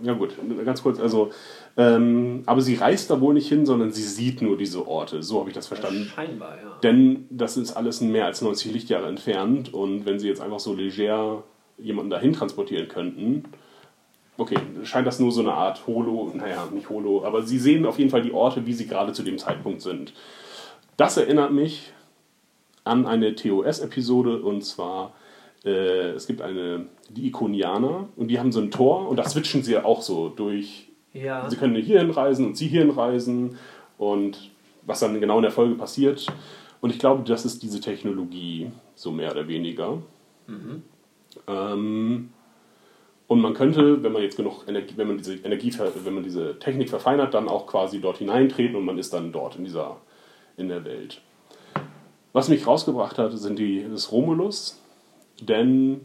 ja gut, ganz kurz, also, ähm, aber sie reist da wohl nicht hin, sondern sie sieht nur diese Orte. So habe ich das verstanden. Scheinbar, ja. Denn das ist alles mehr als 90 Lichtjahre entfernt und wenn sie jetzt einfach so leger jemanden dahin transportieren könnten, okay, scheint das nur so eine Art Holo, naja, nicht Holo, aber sie sehen auf jeden Fall die Orte, wie sie gerade zu dem Zeitpunkt sind. Das erinnert mich an eine TOS-Episode und zwar, äh, es gibt eine, die Ikonianer und die haben so ein Tor und da switchen sie ja auch so durch. Ja. Sie können hierhin reisen und sie hierhin reisen und was dann genau in der Folge passiert. Und ich glaube, das ist diese Technologie, so mehr oder weniger. Ähm, und man könnte, wenn man jetzt genug Energie, wenn man diese Energie, wenn man diese Technik verfeinert, dann auch quasi dort hineintreten und man ist dann dort in dieser, in der Welt. Was mich rausgebracht hat, sind die, ist Romulus, denn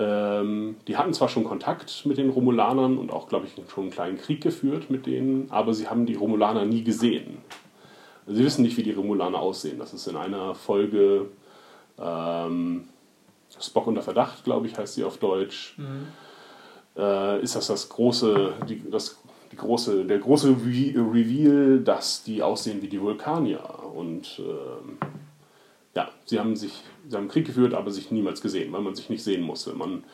ähm, die hatten zwar schon Kontakt mit den Romulanern und auch, glaube ich, schon einen kleinen Krieg geführt mit denen, aber sie haben die Romulaner nie gesehen. Sie wissen nicht, wie die Romulaner aussehen. Das ist in einer Folge ähm, Spock unter Verdacht, glaube ich, heißt sie auf Deutsch. Äh, ist das das große, die, das, die große, der große Re Reveal, dass die aussehen wie die Vulkanier. Und ähm, ja, sie haben sich, sie haben Krieg geführt, aber sich niemals gesehen, weil man sich nicht sehen muss, wenn man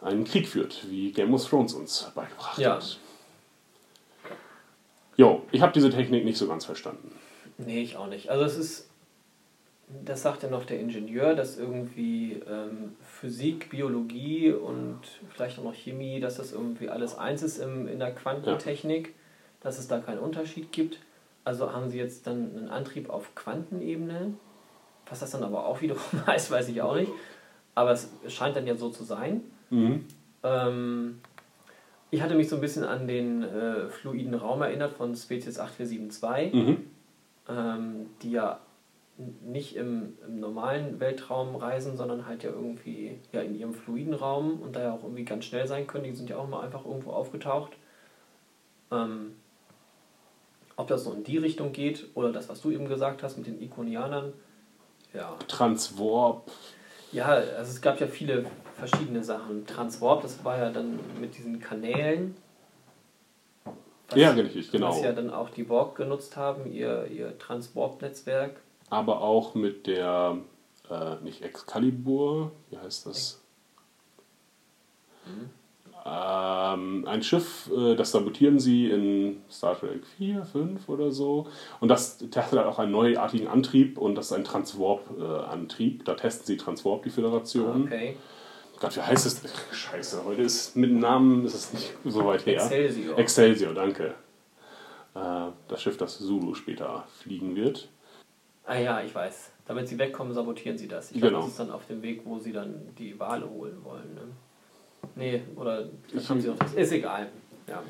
einen Krieg führt, wie Game of Thrones uns beigebracht Ja. hat. Jo, ich habe diese Technik nicht so ganz verstanden. Nee, ich auch nicht. Also es ist, das sagt ja noch der Ingenieur, dass irgendwie ähm, Physik, Biologie und vielleicht auch noch Chemie, dass das irgendwie alles eins ist im, in der Quantentechnik, dass es da keinen Unterschied gibt. Also haben sie jetzt dann einen Antrieb auf Quantenebene. Was das dann aber auch wiederum heißt, weiß ich auch nicht. Aber es scheint dann ja so zu sein. Mhm. Ähm, ich hatte mich so ein bisschen an den äh, fluiden Raum erinnert von Spezies 8472 Mhm. ähm, die ja nicht im, im normalen Weltraum reisen, sondern halt ja irgendwie ja, in ihrem fluiden Raum und da ja auch irgendwie ganz schnell sein können. Die sind ja auch mal einfach irgendwo aufgetaucht. Ähm, ob das so in die Richtung geht oder das, was du eben gesagt hast mit den Ikonianern, ja. Transwarp. Ja, also es gab ja viele verschiedene Sachen. Transwarp, das war ja dann mit diesen Kanälen. was- Ja, richtig, genau. Was ja dann auch die Borg genutzt haben, ihr, ihr Transwarp-Netzwerk. Aber auch mit der, äh, nicht Excalibur, wie heißt das? Ähm, ein Schiff, äh, das sabotieren sie in Star Trek 4, 5 oder so. Und das testet halt auch einen neuartigen Antrieb und das ist ein Transwarp-Antrieb. da testen sie Transwarp, die Föderation. Okay. Gott, wie heißt es? Scheiße, heute ist mit dem Namen ist es nicht so weit her. Excelsior. Excelsior, danke. Äh, das Schiff, das Zulu später fliegen wird. Ah ja, ich weiß. Damit sie wegkommen, sabotieren sie das. Ich Genau. glaube, das ist dann auf dem Weg, wo sie dann die Wale holen wollen. Ne? Nee, oder das haben sie auch das. Ist egal. Ja.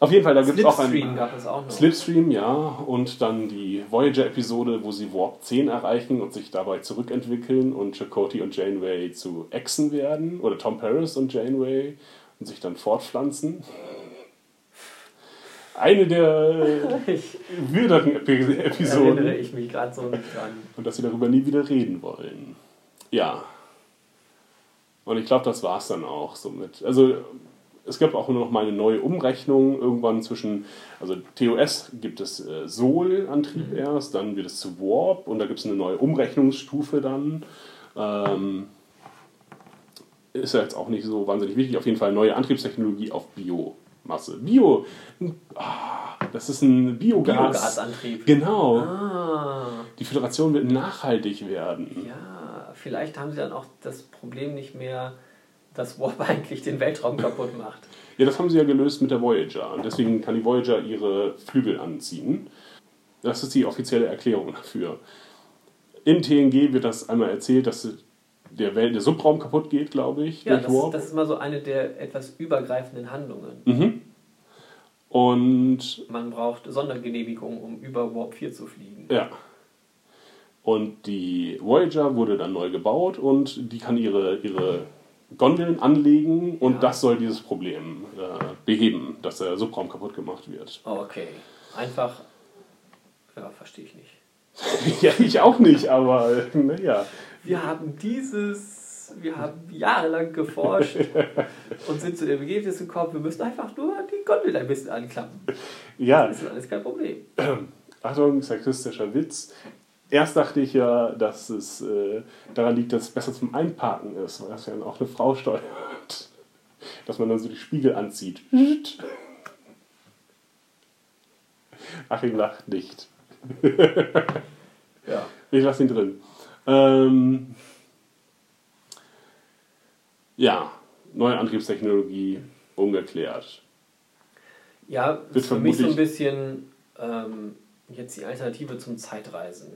Auf jeden Fall, da gibt es auch Slipstream ein gab es auch noch. Slipstream, ja, und dann die Voyager-Episode, wo sie Warp 10 erreichen und sich dabei zurückentwickeln und Chakotay und Janeway zu Echsen werden oder Tom Paris und Janeway und sich dann fortpflanzen. Eine der Ich wilderen Epi erinnere Episoden ich mich gerade so nicht dran. und dass sie darüber nie wieder reden wollen. Ja. Und ich glaube, das war es dann auch somit. Also es gab auch nur noch mal eine neue Umrechnung irgendwann zwischen, also TOS gibt es äh, Sol-Antrieb erst, dann wird es zu Warp und da gibt es eine neue Umrechnungsstufe dann. Ähm, ist ja jetzt auch nicht so wahnsinnig wichtig. Auf jeden Fall neue Antriebstechnologie auf Biomasse. Bio, ah, das ist ein Biogas. Biogasantrieb. Genau. Ah, Die Föderation wird nachhaltig werden. ja, vielleicht haben sie dann auch das Problem nicht mehr, dass Warp eigentlich den Weltraum kaputt macht. Ja, das haben sie ja gelöst mit der Voyager. Und deswegen kann die Voyager ihre Flügel anziehen. Das ist die offizielle Erklärung dafür. In TNG wird das einmal erzählt, dass der, Welt, der Subraum kaputt geht, glaube ich, Ja, das, das ist mal so eine der etwas übergreifenden Handlungen. Mhm. Und Man braucht Sondergenehmigung, um über Warp 4 zu fliegen. ja. Und die Voyager wurde dann neu gebaut und die kann ihre, ihre Gondeln anlegen und Ja. das soll dieses Problem äh, beheben, dass der Subraum kaputt gemacht wird. Okay. Einfach. Ja, verstehe ich nicht. ja, ich auch nicht, aber naja. Wir haben dieses. Wir haben jahrelang geforscht und sind zu dem Ergebnis gekommen, wir müssen einfach nur die Gondel ein bisschen anklappen. Ja, Das ist alles kein Problem. Achtung, sexistischer Witz. Erst dachte ich ja, dass es äh, daran liegt, dass es besser zum Einparken ist, weil das ja auch eine Frau steuert. Dass man dann so die Spiegel anzieht. Achim lacht nicht. Ja. Ich lasse ihn drin. Ähm, ja, neue Antriebstechnologie, ungeklärt. Ja, Wird ist für mich so ein bisschen ähm, jetzt die Alternative zum Zeitreisen.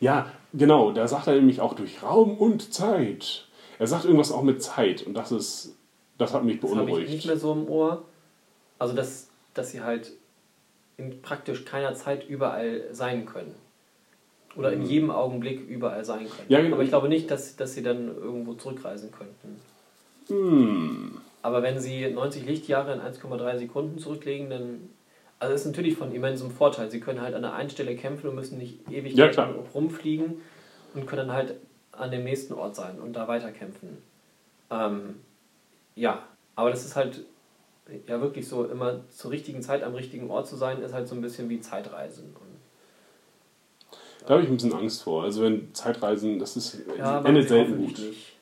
Ja, genau, da sagt er nämlich auch durch Raum und Zeit. Er sagt irgendwas auch mit Zeit und das ist, das hat mich Das habe ich beunruhigt. nicht mehr so im Ohr. Also, dass, dass sie halt in praktisch keiner Zeit überall sein können. Oder in jedem Augenblick überall sein können. Mhm. Ja, genau. Aber ich glaube nicht, dass, dass sie dann irgendwo zurückreisen könnten. Hm. Aber wenn sie 90 Lichtjahre in 1,3 Sekunden zurücklegen, dann. Also das ist natürlich von immensem Vorteil. Sie können halt an der einen Stelle kämpfen und müssen nicht ewig Ja, rumfliegen und können dann halt an dem nächsten Ort sein und da weiterkämpfen. Ähm, ja, aber das ist halt ja wirklich so, immer zur richtigen Zeit am richtigen Ort zu sein, ist halt so ein bisschen wie Zeitreisen. Da habe ich ein bisschen Angst vor. Also wenn Zeitreisen, das ist Ja, endet selten gut. Nicht.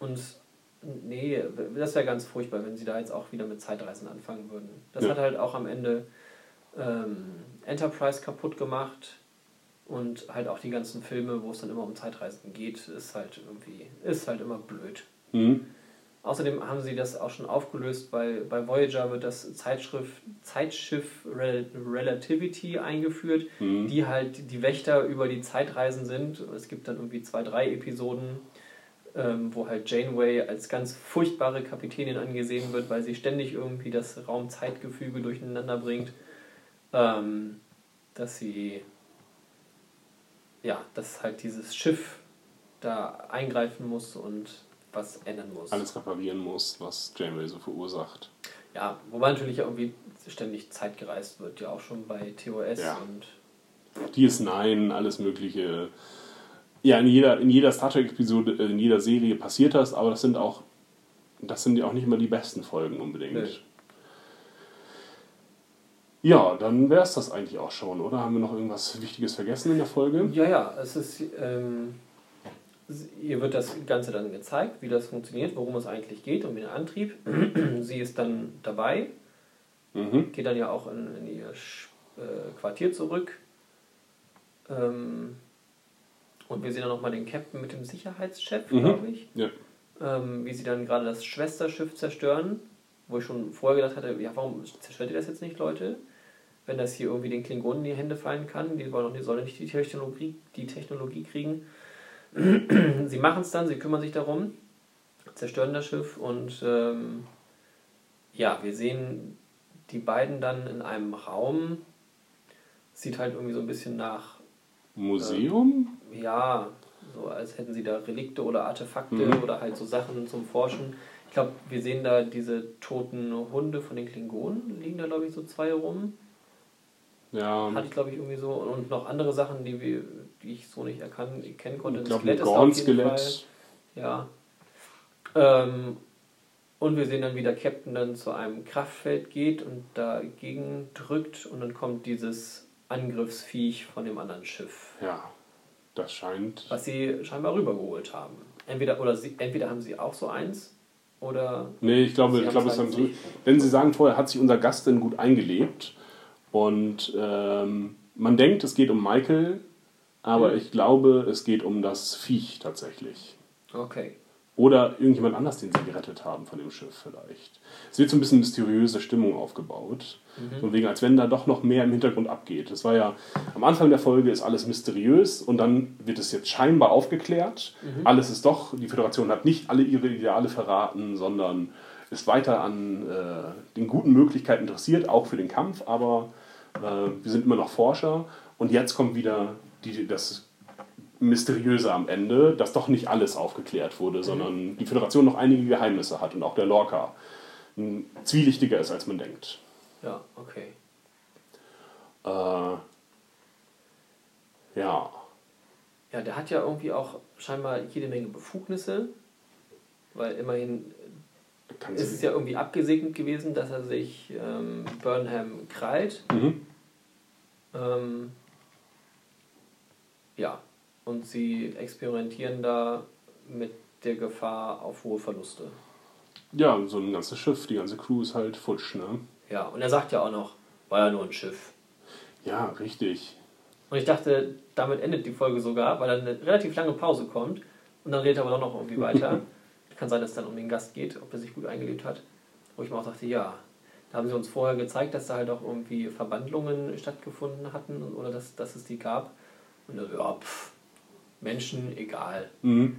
Und nee, das wäre ganz furchtbar, wenn sie da jetzt auch wieder mit Zeitreisen anfangen würden. Das Ja. hat halt auch am Ende ähm, Enterprise kaputt gemacht und halt auch die ganzen Filme, wo es dann immer um Zeitreisen geht, ist halt irgendwie, ist halt immer blöd. Hm. Außerdem haben sie das auch schon aufgelöst, weil bei Voyager wird das Zeitschrift, Zeitschiff Rel Relativity eingeführt, Mhm. die halt die Wächter über die Zeitreisen sind. Es gibt dann irgendwie zwei, drei Episoden, ähm, wo halt Janeway als ganz furchtbare Kapitänin angesehen wird, weil sie ständig irgendwie das Raum-Zeitgefüge durcheinander bringt. Ähm, dass sie, ja, dass halt dieses Schiff da eingreifen muss und was ändern muss. Alles reparieren muss, was Janeway so verursacht. Ja, wobei natürlich irgendwie ständig Zeit gereist wird, ja auch schon bei TOS Ja. und DS9, alles mögliche. Ja, in jeder, in jeder Star Trek-Episode, äh, in jeder Serie passiert das, aber das sind auch, das sind ja auch nicht immer die besten Folgen unbedingt. Nö. Ja, dann wäre es das eigentlich auch schon, oder? Haben wir noch irgendwas Wichtiges vergessen in der Folge? Ja, ja, es ist, ähm, ihr wird das Ganze dann gezeigt, wie das funktioniert, worum es eigentlich geht, um den Antrieb. Sie ist dann dabei, Mhm. geht dann ja auch in, in ihr äh, Quartier zurück. Ähm, und wir sehen dann nochmal den Captain mit dem Sicherheitschef, Mhm. glaube ich. Ja. ähm, wie sie dann gerade das Schwesterschiff zerstören, wo ich schon vorher gedacht hatte, ja, warum zerstört ihr das jetzt nicht, Leute? Wenn das hier irgendwie den Klingonen in die Hände fallen kann, die wollen doch nicht, sollen nicht die Technologie, die Technologie kriegen. sie machen es dann, sie kümmern sich darum, zerstören das Schiff und ähm, ja, wir sehen die beiden dann in einem Raum. Sieht halt irgendwie so ein bisschen nach Museum? ja, so als hätten sie da Relikte oder Artefakte Mhm. oder halt so Sachen zum Forschen. Ich glaube, wir sehen da diese toten Hunde von den Klingonen, liegen da glaube ich so zwei rum. Ja, Hatte ich glaube ich irgendwie so. Und noch andere Sachen, die, wir, die ich so nicht erkan erkennen konnte. ich glaube ein ist da auf jeden Fall. Gorn-Skelett. Ja. Ähm, und wir sehen dann, wie der Captain dann zu einem Kraftfeld geht und dagegen drückt und dann kommt dieses Angriffsviech von dem anderen Schiff Ja, das scheint. was sie scheinbar rübergeholt haben. Entweder, oder sie, entweder haben sie auch so eins oder. Nee, ich glaube, Sie ich glaube, es haben so, nicht. wenn Sie sagen, vorher hat sich unser Gast denn gut eingelebt und ähm, man denkt, es geht um Michael, aber Mhm. ich glaube, es geht um das Viech tatsächlich. Okay. Oder irgendjemand anders, den sie gerettet haben von dem Schiff vielleicht. Es wird so ein bisschen mysteriöse Stimmung aufgebaut. Von wegen, als wenn da doch noch mehr im Hintergrund abgeht. Das war ja, am Anfang der Folge ist alles mysteriös und dann wird es jetzt scheinbar aufgeklärt. Alles ist doch, die Föderation hat nicht alle ihre Ideale verraten, sondern ist weiter an äh, den guten Möglichkeiten interessiert, auch für den Kampf, aber äh, wir sind immer noch Forscher und jetzt kommt wieder die, das Mysteriöse am Ende, dass doch nicht alles aufgeklärt wurde, sondern die Föderation noch einige Geheimnisse hat und auch der Lorca ein zwielichtiger ist, als man denkt. Ja, okay. Äh, ja, Ja, der hat ja irgendwie auch scheinbar jede Menge Befugnisse, weil immerhin kann ist es ja irgendwie abgesegnet gewesen, dass er sich ähm, Burnham krallt. Mhm. Ähm, ja, und sie experimentieren da mit der Gefahr auf hohe Verluste. Ja, so ein ganzes Schiff, die ganze Crew ist halt futsch, ne? Ja, und er sagt ja auch noch, war ja nur ein Schiff. Ja, richtig. Und ich dachte, damit endet die Folge sogar, weil dann eine relativ lange Pause kommt und dann redet er aber doch noch irgendwie weiter. Kann sein, dass es dann um den Gast geht, ob er sich gut eingelebt hat. Wo ich mir auch dachte, ja, da haben sie uns vorher gezeigt, dass da halt auch irgendwie Verbandlungen stattgefunden hatten oder dass, dass es die gab. Und dann, ja, pff, Menschen, egal. Mhm.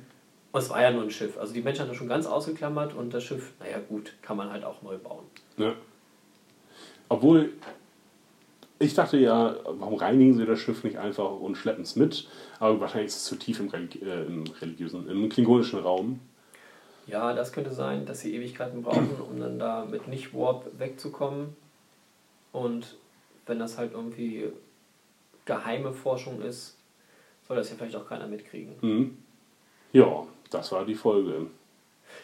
Und es war ja nur ein Schiff. Also die Menschen hatten das schon ganz ausgeklammert und das Schiff, naja gut, kann man halt auch neu bauen. Ja. Obwohl, ich dachte ja, warum reinigen sie das Schiff nicht einfach und schleppen es mit? Aber wahrscheinlich ist es zu tief im, Religi äh, im religiösen, im klingonischen Raum. Ja, das könnte sein, dass sie Ewigkeiten brauchen, um dann da mit Nicht-Warp wegzukommen. Und wenn das halt irgendwie geheime Forschung ist, soll das ja vielleicht auch keiner mitkriegen. Mhm. Ja, das war die Folge.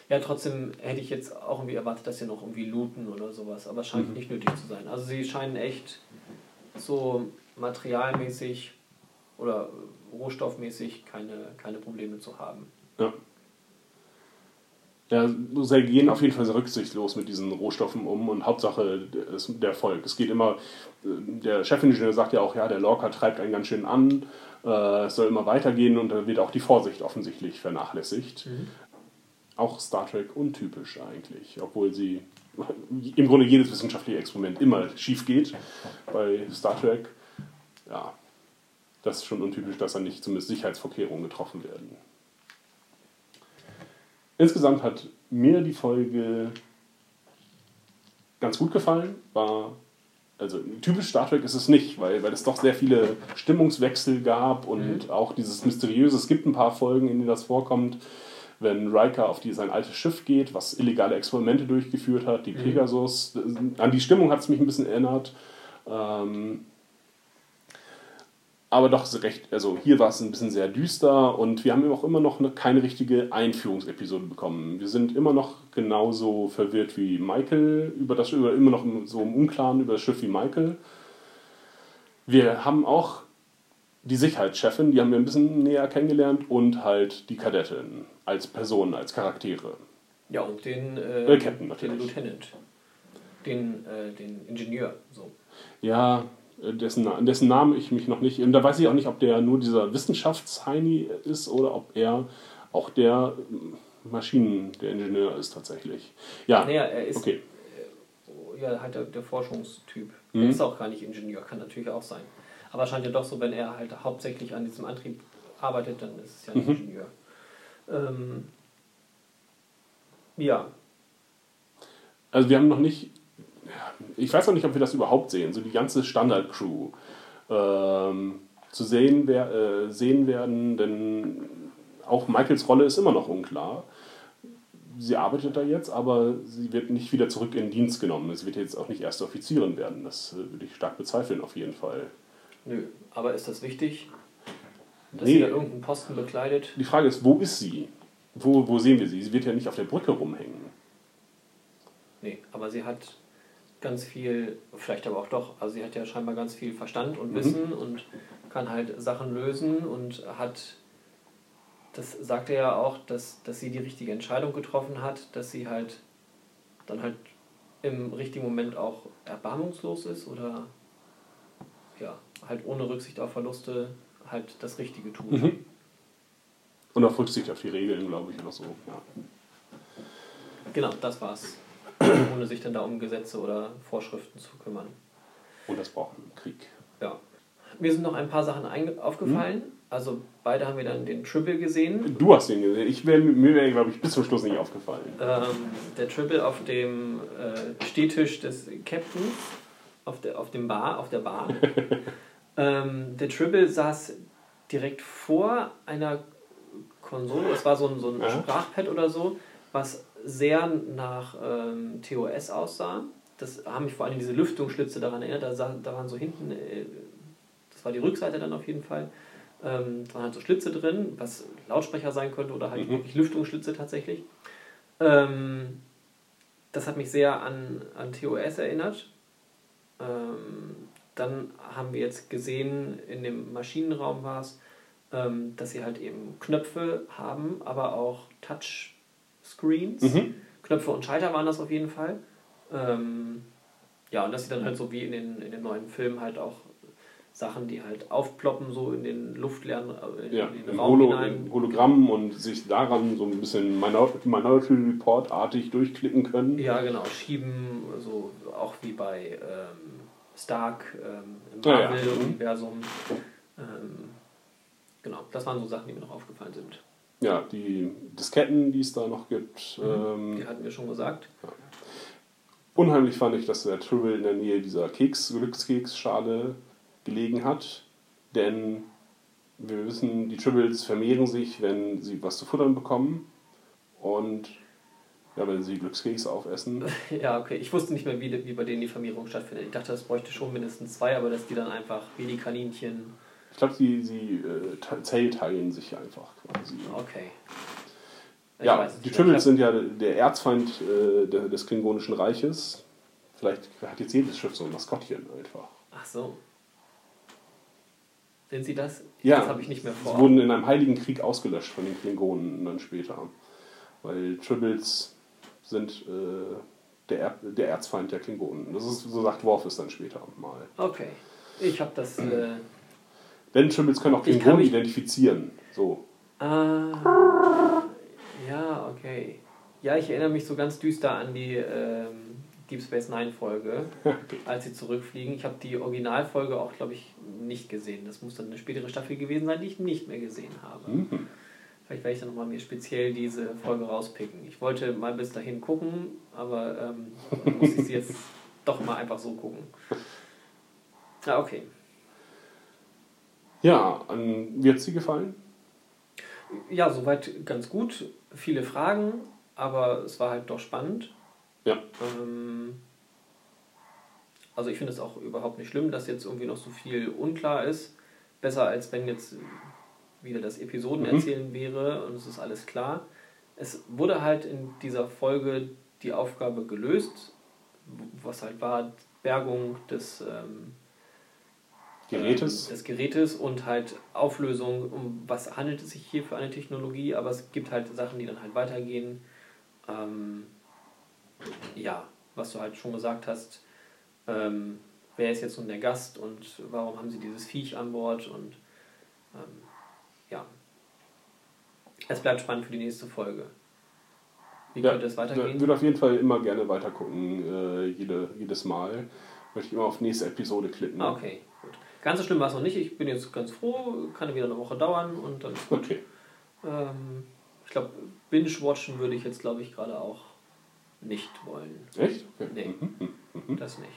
Ja, trotzdem hätte ich jetzt auch irgendwie erwartet, dass sie noch irgendwie looten oder sowas, aber es scheint Mhm. nicht nötig zu sein. Also sie scheinen echt so materialmäßig oder rohstoffmäßig keine, keine Probleme zu haben. Ja. Ja, sie gehen auf jeden Fall sehr rücksichtslos mit diesen Rohstoffen um und Hauptsache ist der Erfolg. Es geht immer, äh, der Chefingenieur sagt ja auch, ja, der Lorca treibt einen ganz schön an, es soll immer weitergehen und da wird auch die Vorsicht offensichtlich vernachlässigt. Auch Star Trek untypisch eigentlich, obwohl sie im Grunde jedes wissenschaftliche Experiment immer schief geht. Bei Star Trek, ja, das ist schon untypisch, dass da nicht zumindest Sicherheitsvorkehrungen getroffen werden. Insgesamt hat mir die Folge ganz gut gefallen. War also typisch Star Trek ist es nicht, weil, weil es doch sehr viele Stimmungswechsel gab und auch dieses Mysteriöse. Es gibt ein paar Folgen, in denen das vorkommt, wenn Riker auf die, sein altes Schiff geht, was illegale Experimente durchgeführt hat, die Pegasus. An die Stimmung hat es mich ein bisschen erinnert. Ähm, aber doch recht, also hier war es ein bisschen sehr düster und wir haben auch immer noch eine, keine richtige Einführungsepisode bekommen. Wir sind immer noch genauso verwirrt wie Michael über das über immer noch so im Unklaren über das Schiff wie Michael. Wir haben auch die Sicherheitschefin, die haben wir ein bisschen näher kennengelernt und halt die Kadettin als Personen, als Charaktere. Ja, und den, äh, Äh, Captain den natürlich. Lieutenant, den, äh, den Ingenieur. So. Ja, dessen, Na- dessen Namen ich mich noch nicht. Und da weiß ich auch nicht, ob der nur dieser Wissenschaftsheini ist oder ob er auch der äh, Maschinen, der Ingenieur ist tatsächlich. Ja, Naja, er ist okay. ja halt der, der Forschungstyp. Mhm. Er ist auch gar nicht Ingenieur, kann natürlich auch sein. Aber scheint ja doch so, wenn er halt hauptsächlich an diesem Antrieb arbeitet, dann ist es ja ein Mhm. Ingenieur. Ähm, ja, Also wir haben noch nicht. Ich weiß noch nicht, ob wir das überhaupt sehen. So die ganze Standard-Crew ähm, zu sehen, wer, äh, sehen werden, denn auch Michaels Rolle ist immer noch unklar. Sie arbeitet da jetzt, aber sie wird nicht wieder zurück in Dienst genommen. Sie wird jetzt auch nicht erste Offizierin werden. Das äh, würde ich stark bezweifeln, auf jeden Fall. nö. Aber ist das wichtig, dass Nee. sie da irgendeinen Posten bekleidet? Die Frage ist, wo ist sie? Wo, wo sehen wir sie? Sie wird ja nicht auf der Brücke rumhängen. Nee, aber sie hat ganz viel, vielleicht aber auch doch, also sie hat ja scheinbar ganz viel Verstand und Wissen und kann halt Sachen lösen und hat, das sagt er ja auch, dass, dass sie die richtige Entscheidung getroffen hat, dass sie halt dann halt im richtigen Moment auch erbarmungslos ist oder ja, halt ohne Rücksicht auf Verluste halt das Richtige tut. Mhm. Und auf Rücksicht auf die Regeln, glaube ich, oder so. Ja. Genau, das war's. Ohne sich dann da um Gesetze oder Vorschriften zu kümmern. Und das braucht einen Krieg. Ja. Mir sind noch ein paar Sachen aufgefallen. Also beide haben wir dann den Triple gesehen. Du hast den gesehen. Ich wär, mir wäre, glaube ich, bis zum Schluss nicht aufgefallen. Ähm, der Triple auf dem äh, Stehtisch des Captains, auf der, auf dem Bar, auf der Bar. ähm, der Triple saß direkt vor einer Konsole. Das war so ein, so ein Ja. Sprachpad oder so, was sehr nach ähm, TOS aussah. Das haben mich vor allem diese Lüftungsschlitze daran erinnert. Da, sah, da waren so hinten, äh, das war die Rückseite dann auf jeden Fall, ähm, da waren halt so Schlitze drin, was Lautsprecher sein könnte oder halt Mhm. wirklich Lüftungsschlitze tatsächlich. Ähm, das hat mich sehr an, an TOS erinnert. Ähm, dann haben wir jetzt gesehen, in dem Maschinenraum war es, ähm, dass sie halt eben Knöpfe haben, aber auch Touchscreens, Mhm. Knöpfe und Schalter waren das auf jeden Fall. Ähm, ja, und dass sie dann halt so wie in den, in den neuen Filmen halt auch Sachen, die halt aufploppen, so in den luftleeren äh, in Ja, den Raum Holo, hinein. im Hologramm und sich daran so ein bisschen Minor- Minority Report-artig durchklicken können. Ja, genau, schieben, so auch wie bei ähm, Stark ähm, im Ja, ja. Marvel-Universum. Ähm, genau, das waren so Sachen, die mir noch aufgefallen sind. Ja, die Disketten, die es da noch gibt. Ähm, Die hatten wir schon gesagt. Unheimlich fand ich, dass der Tribble in der Nähe dieser Keks, Glückskeksschale gelegen hat. Denn wir wissen, die Tribbles vermehren sich, wenn sie was zu futtern bekommen. Und ja, wenn sie Glückskekse aufessen. Ja, okay. Ich wusste nicht mehr, wie, wie bei denen die Vermehrung stattfindet. Ich dachte, das bräuchte schon mindestens zwei, aber dass die dann einfach wie die Kaninchen. Ich glaube, sie, sie äh, te- zellteilen sich einfach quasi. Okay. Ich Ja, die. Tribbles sind ja der Erzfeind äh, des Klingonischen Reiches. Vielleicht hat jetzt jedes Schiff so ein Maskottchen einfach. Ach so. Sind sie das? Ja, Das habe ich nicht mehr vor. Sie wurden in einem heiligen Krieg ausgelöscht von den Klingonen dann später. Weil Tribbles sind äh, der, er der Erzfeind der Klingonen. Das ist, so sagt Worf es dann später mal. Okay. Ich habe das. Äh, Tribbles können auch kann Klingonen identifizieren. So. Ah, ja, okay. Ja, ich erinnere mich so ganz düster an die ähm, Deep Space Nine Folge, als sie zurückfliegen. Ich habe die Originalfolge auch, glaube ich, nicht gesehen. Das muss dann eine spätere Staffel gewesen sein, die ich nicht mehr gesehen habe. Mhm. Vielleicht werde ich dann nochmal mir speziell diese Folge rauspicken. Ich wollte mal bis dahin gucken, aber ähm, muss ich sie jetzt doch mal einfach so gucken. Ah, okay. Ja, an, wie hat sie gefallen? Ja, soweit ganz gut. Viele Fragen, aber es war halt doch spannend. Ja. Ähm, also ich finde es auch überhaupt nicht schlimm, dass jetzt irgendwie noch so viel unklar ist. Besser als wenn jetzt wieder das Episodenerzählen wäre und es ist alles klar. Es wurde halt in dieser Folge die Aufgabe gelöst, was halt war Bergung des ähm, Gerätes? ähm, des Gerätes und halt Auflösung, um was handelt es sich hier für eine Technologie, aber es gibt halt Sachen, die dann halt weitergehen. Ähm, ja, was du halt schon gesagt hast, ähm, wer ist jetzt nun der Gast und warum haben sie dieses Viech an Bord und ähm, ja. Es bleibt spannend für die nächste Folge. Wie Ja, könnte es Ich weitergehen? würde auf jeden Fall immer gerne weiter gucken, äh, jede, jedes Mal. Möchte ich immer auf nächste Episode klicken. Ah, Okay, gut. Ganz so schlimm war es noch nicht. Ich bin jetzt ganz froh. Kann wieder eine Woche dauern und dann ist gut. Okay. Ähm, ich glaube, Binge-Watchen würde ich jetzt, glaube ich, gerade auch nicht wollen. Echt? Okay. Nee, Mhm. das nicht.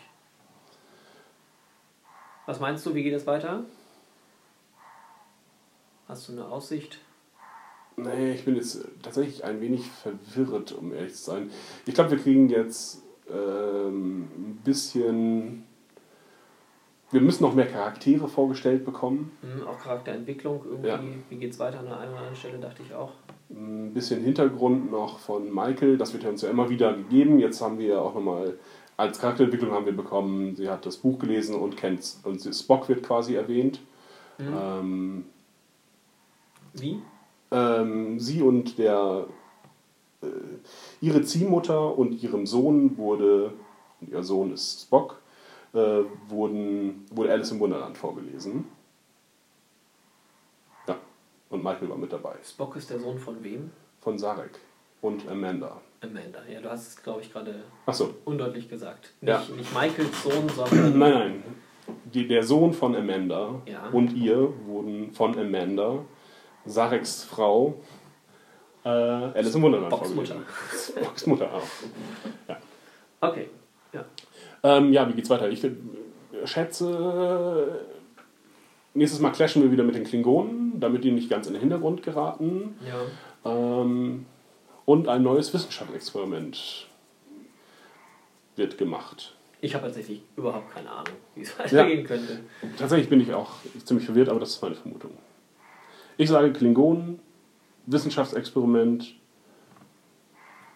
Was meinst du, wie geht es weiter? Hast du eine Aussicht? Nee, ich bin jetzt tatsächlich ein wenig verwirrt, um ehrlich zu sein. Ich glaube, wir kriegen jetzt ähm, ein bisschen. Wir müssen noch mehr Charaktere vorgestellt bekommen. Hm, auch Charakterentwicklung irgendwie. Ja. Wie geht es weiter an der einen oder anderen Stelle, dachte ich auch. Ein bisschen Hintergrund noch von Michael. Das wird uns ja immer wieder gegeben. Jetzt haben wir auch nochmal. Als Charakterentwicklung haben wir bekommen, sie hat das Buch gelesen und kennt. Und Spock wird quasi erwähnt. Hm. Ähm, Wie? Ähm, sie und der äh, ihre Ziehmutter und ihrem Sohn wurde, ihr Sohn ist Spock, äh, wurden, wurde Alice im Wunderland vorgelesen. Ja, und Michael war mit dabei. Spock ist der Sohn von wem? Von Sarek und Amanda. Amanda. Ja, du hast es, glaube ich, gerade Achso, undeutlich gesagt. Nicht, Ja. nicht Michaels Sohn, sondern. nein, nein. Die, der Sohn von Amanda Ja. und ihr wurden von Amanda, Sareks Frau, äh, Alice im Wunderland Spocks vorgelesen. Spocks Mutter auch. Ja. Okay. Ja. Ähm, ja, wie geht's weiter? Ich äh, schätze, nächstes Mal clashen wir wieder mit den Klingonen, damit die nicht ganz in den Hintergrund geraten. Ja. Ähm, und ein neues Wissenschaftsexperiment wird gemacht. Ich habe tatsächlich überhaupt keine Ahnung, wie es weitergehen könnte. Tatsächlich bin ich auch ziemlich verwirrt, aber das ist meine Vermutung. Ich sage Klingonen, Wissenschaftsexperiment,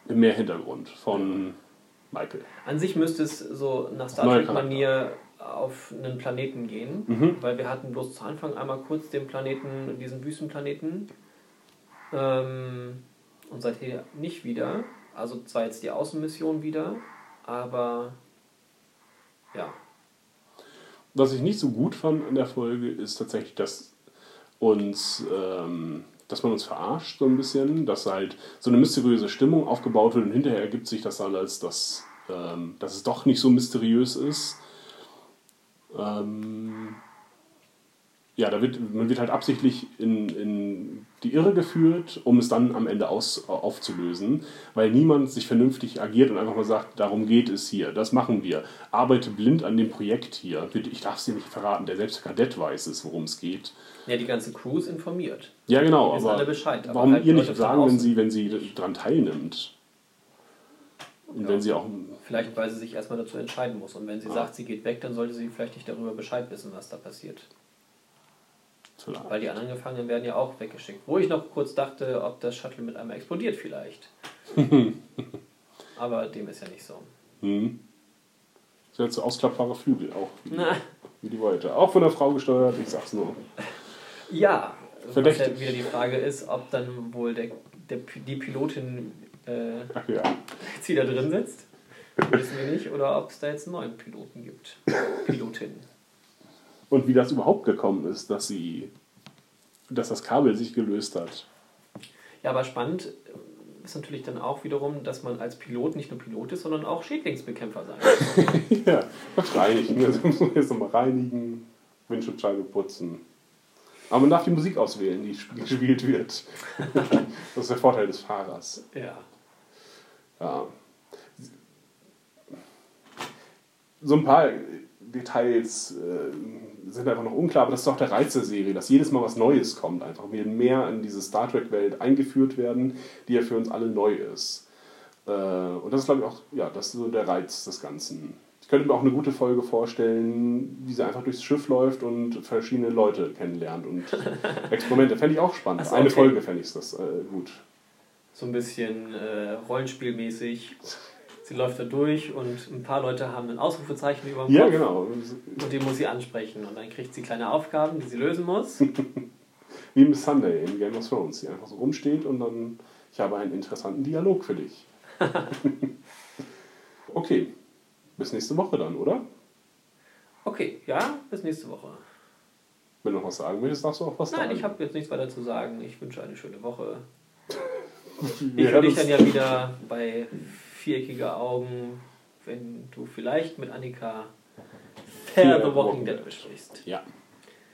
mehr Hintergrund von Michael. An sich müsste es so nach Star Trek-Manier auf einen Planeten gehen, Mhm. weil wir hatten bloß zu Anfang einmal kurz den Planeten, diesen Wüstenplaneten ähm, und seither nicht wieder. Also zwar jetzt die Außenmission wieder, aber ja. Was ich nicht so gut fand in der Folge, ist tatsächlich, dass uns, ähm, dass man uns verarscht so ein bisschen, dass halt so eine mysteriöse Stimmung aufgebaut wird und hinterher ergibt sich das alles, dass, ähm, dass es doch nicht so mysteriös ist. Ähm, ja, da wird, man wird halt absichtlich in, in die Irre geführt, um es dann am Ende aus, aufzulösen, weil niemand sich vernünftig agiert und einfach mal sagt, darum geht es hier, das machen wir. Arbeite blind an dem Projekt hier. Ich darf es dir nicht verraten, der selbst Kadett weiß es, worum es geht. Ja, die ganze Crew ist informiert. Ja, genau, aber alle Bescheid, aber warum halt ihr nicht sagen, wenn sie, wenn sie daran teilnimmt? Und Ja. wenn sie auch... Vielleicht, weil sie sich erstmal dazu entscheiden muss. Und wenn sie Ah. sagt, sie geht weg, dann sollte sie vielleicht nicht darüber Bescheid wissen, was da passiert. Vielleicht. Weil die anderen Gefangenen werden ja auch weggeschickt. Wo ich noch kurz dachte, ob das Shuttle mit einmal explodiert vielleicht. Aber dem ist ja nicht so. Hm. Das sind so ausklappbare Flügel auch, wie, Na. wie die Voyager. Auch von der Frau gesteuert, ich sag's nur. Ja, was Verdächtig. ja wieder die Frage ist, ob dann wohl der, der, die Pilotin äh, Ach ja. jetzt wieder drin sitzt. Wissen wir nicht. Oder ob es da jetzt einen neuen Piloten gibt. Pilotin. Und wie das überhaupt gekommen ist, dass sie, dass das Kabel sich gelöst hat. Ja, aber spannend ist natürlich dann auch wiederum, dass man als Pilot nicht nur Pilot ist, sondern auch Schädlingsbekämpfer sein kann. ja, das reinigen. Also muss man jetzt nochmal reinigen, Windschutzscheibe putzen. Aber man darf die Musik auswählen, die sp- gespielt wird. das ist der Vorteil des Fahrers. Ja. Ja. So ein paar Details äh, sind einfach noch unklar, aber das ist auch der Reiz der Serie, dass jedes Mal was Neues kommt. Einfach wir mehr in diese Star Trek-Welt eingeführt werden, die ja für uns alle neu ist. Äh, und das ist, glaube ich, auch ja, das ist so der Reiz des Ganzen. Ich könnte mir auch eine gute Folge vorstellen, wie sie einfach durchs Schiff läuft und verschiedene Leute kennenlernt und Experimente. Fände ich auch spannend. Ach so, Eine okay. Folge fände ich das äh, gut. So ein bisschen äh, Rollenspielmäßig. Sie läuft da durch und ein paar Leute haben ein Ausrufezeichen über dem Ja, Kopf. genau. Und die muss sie ansprechen. Und dann kriegt sie kleine Aufgaben, die sie lösen muss. Wie Miss Sunday in Game of Thrones, die einfach so rumsteht und dann, ich habe einen interessanten Dialog für dich. okay, bis nächste Woche dann, oder? Okay, ja, bis nächste Woche. Wenn du noch was sagen willst, darfst du auch was Nein, sagen. ich habe jetzt nichts weiter zu sagen. Ich wünsche eine schöne Woche. Ich höre dich dann ja wieder bei viereckige Augen, wenn du vielleicht mit Annika Fair the Walking Dead. besprichst. Ja,